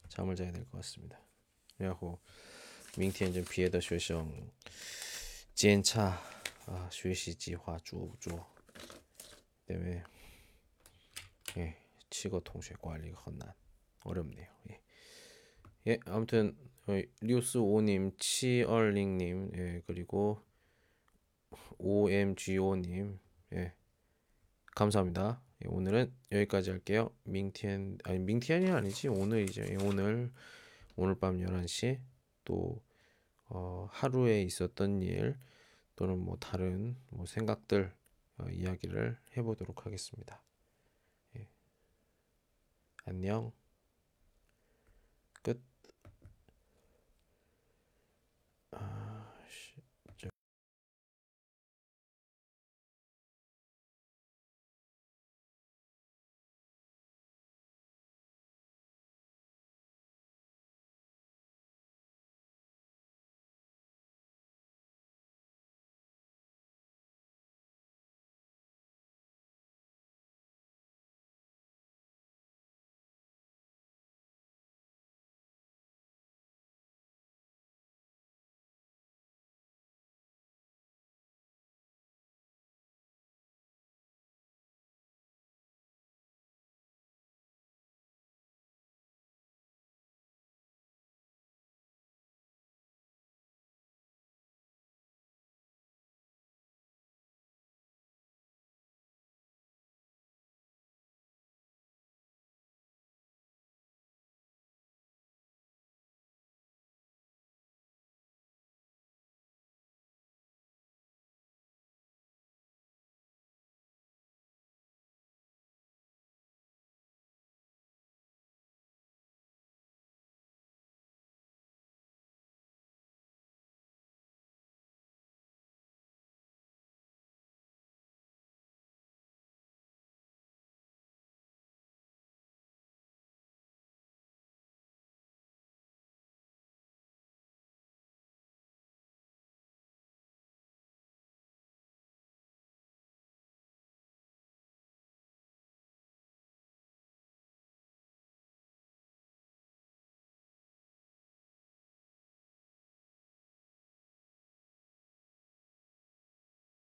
A: 잠을자야될것같습니다然后明天就别的学生检查啊，学习计划做不做？ 때문에 예, 치거 통제 관리가 헌난 어렵네요. 예. 예, 아무튼 어, 뉴스 오님, 치얼링님, 예, 그리고 OMGO님, 예, 감사합니다. 예, 오늘은 여기까지 할게요. 민티엔 아니 민티엔이 아니지 오늘이죠. 예, 오늘 오늘 밤 11시 또 어, 하루에 있었던 일 또는 뭐 다른 뭐 생각들 어, 이야기를 해보도록 하겠습니다. 예. 안녕.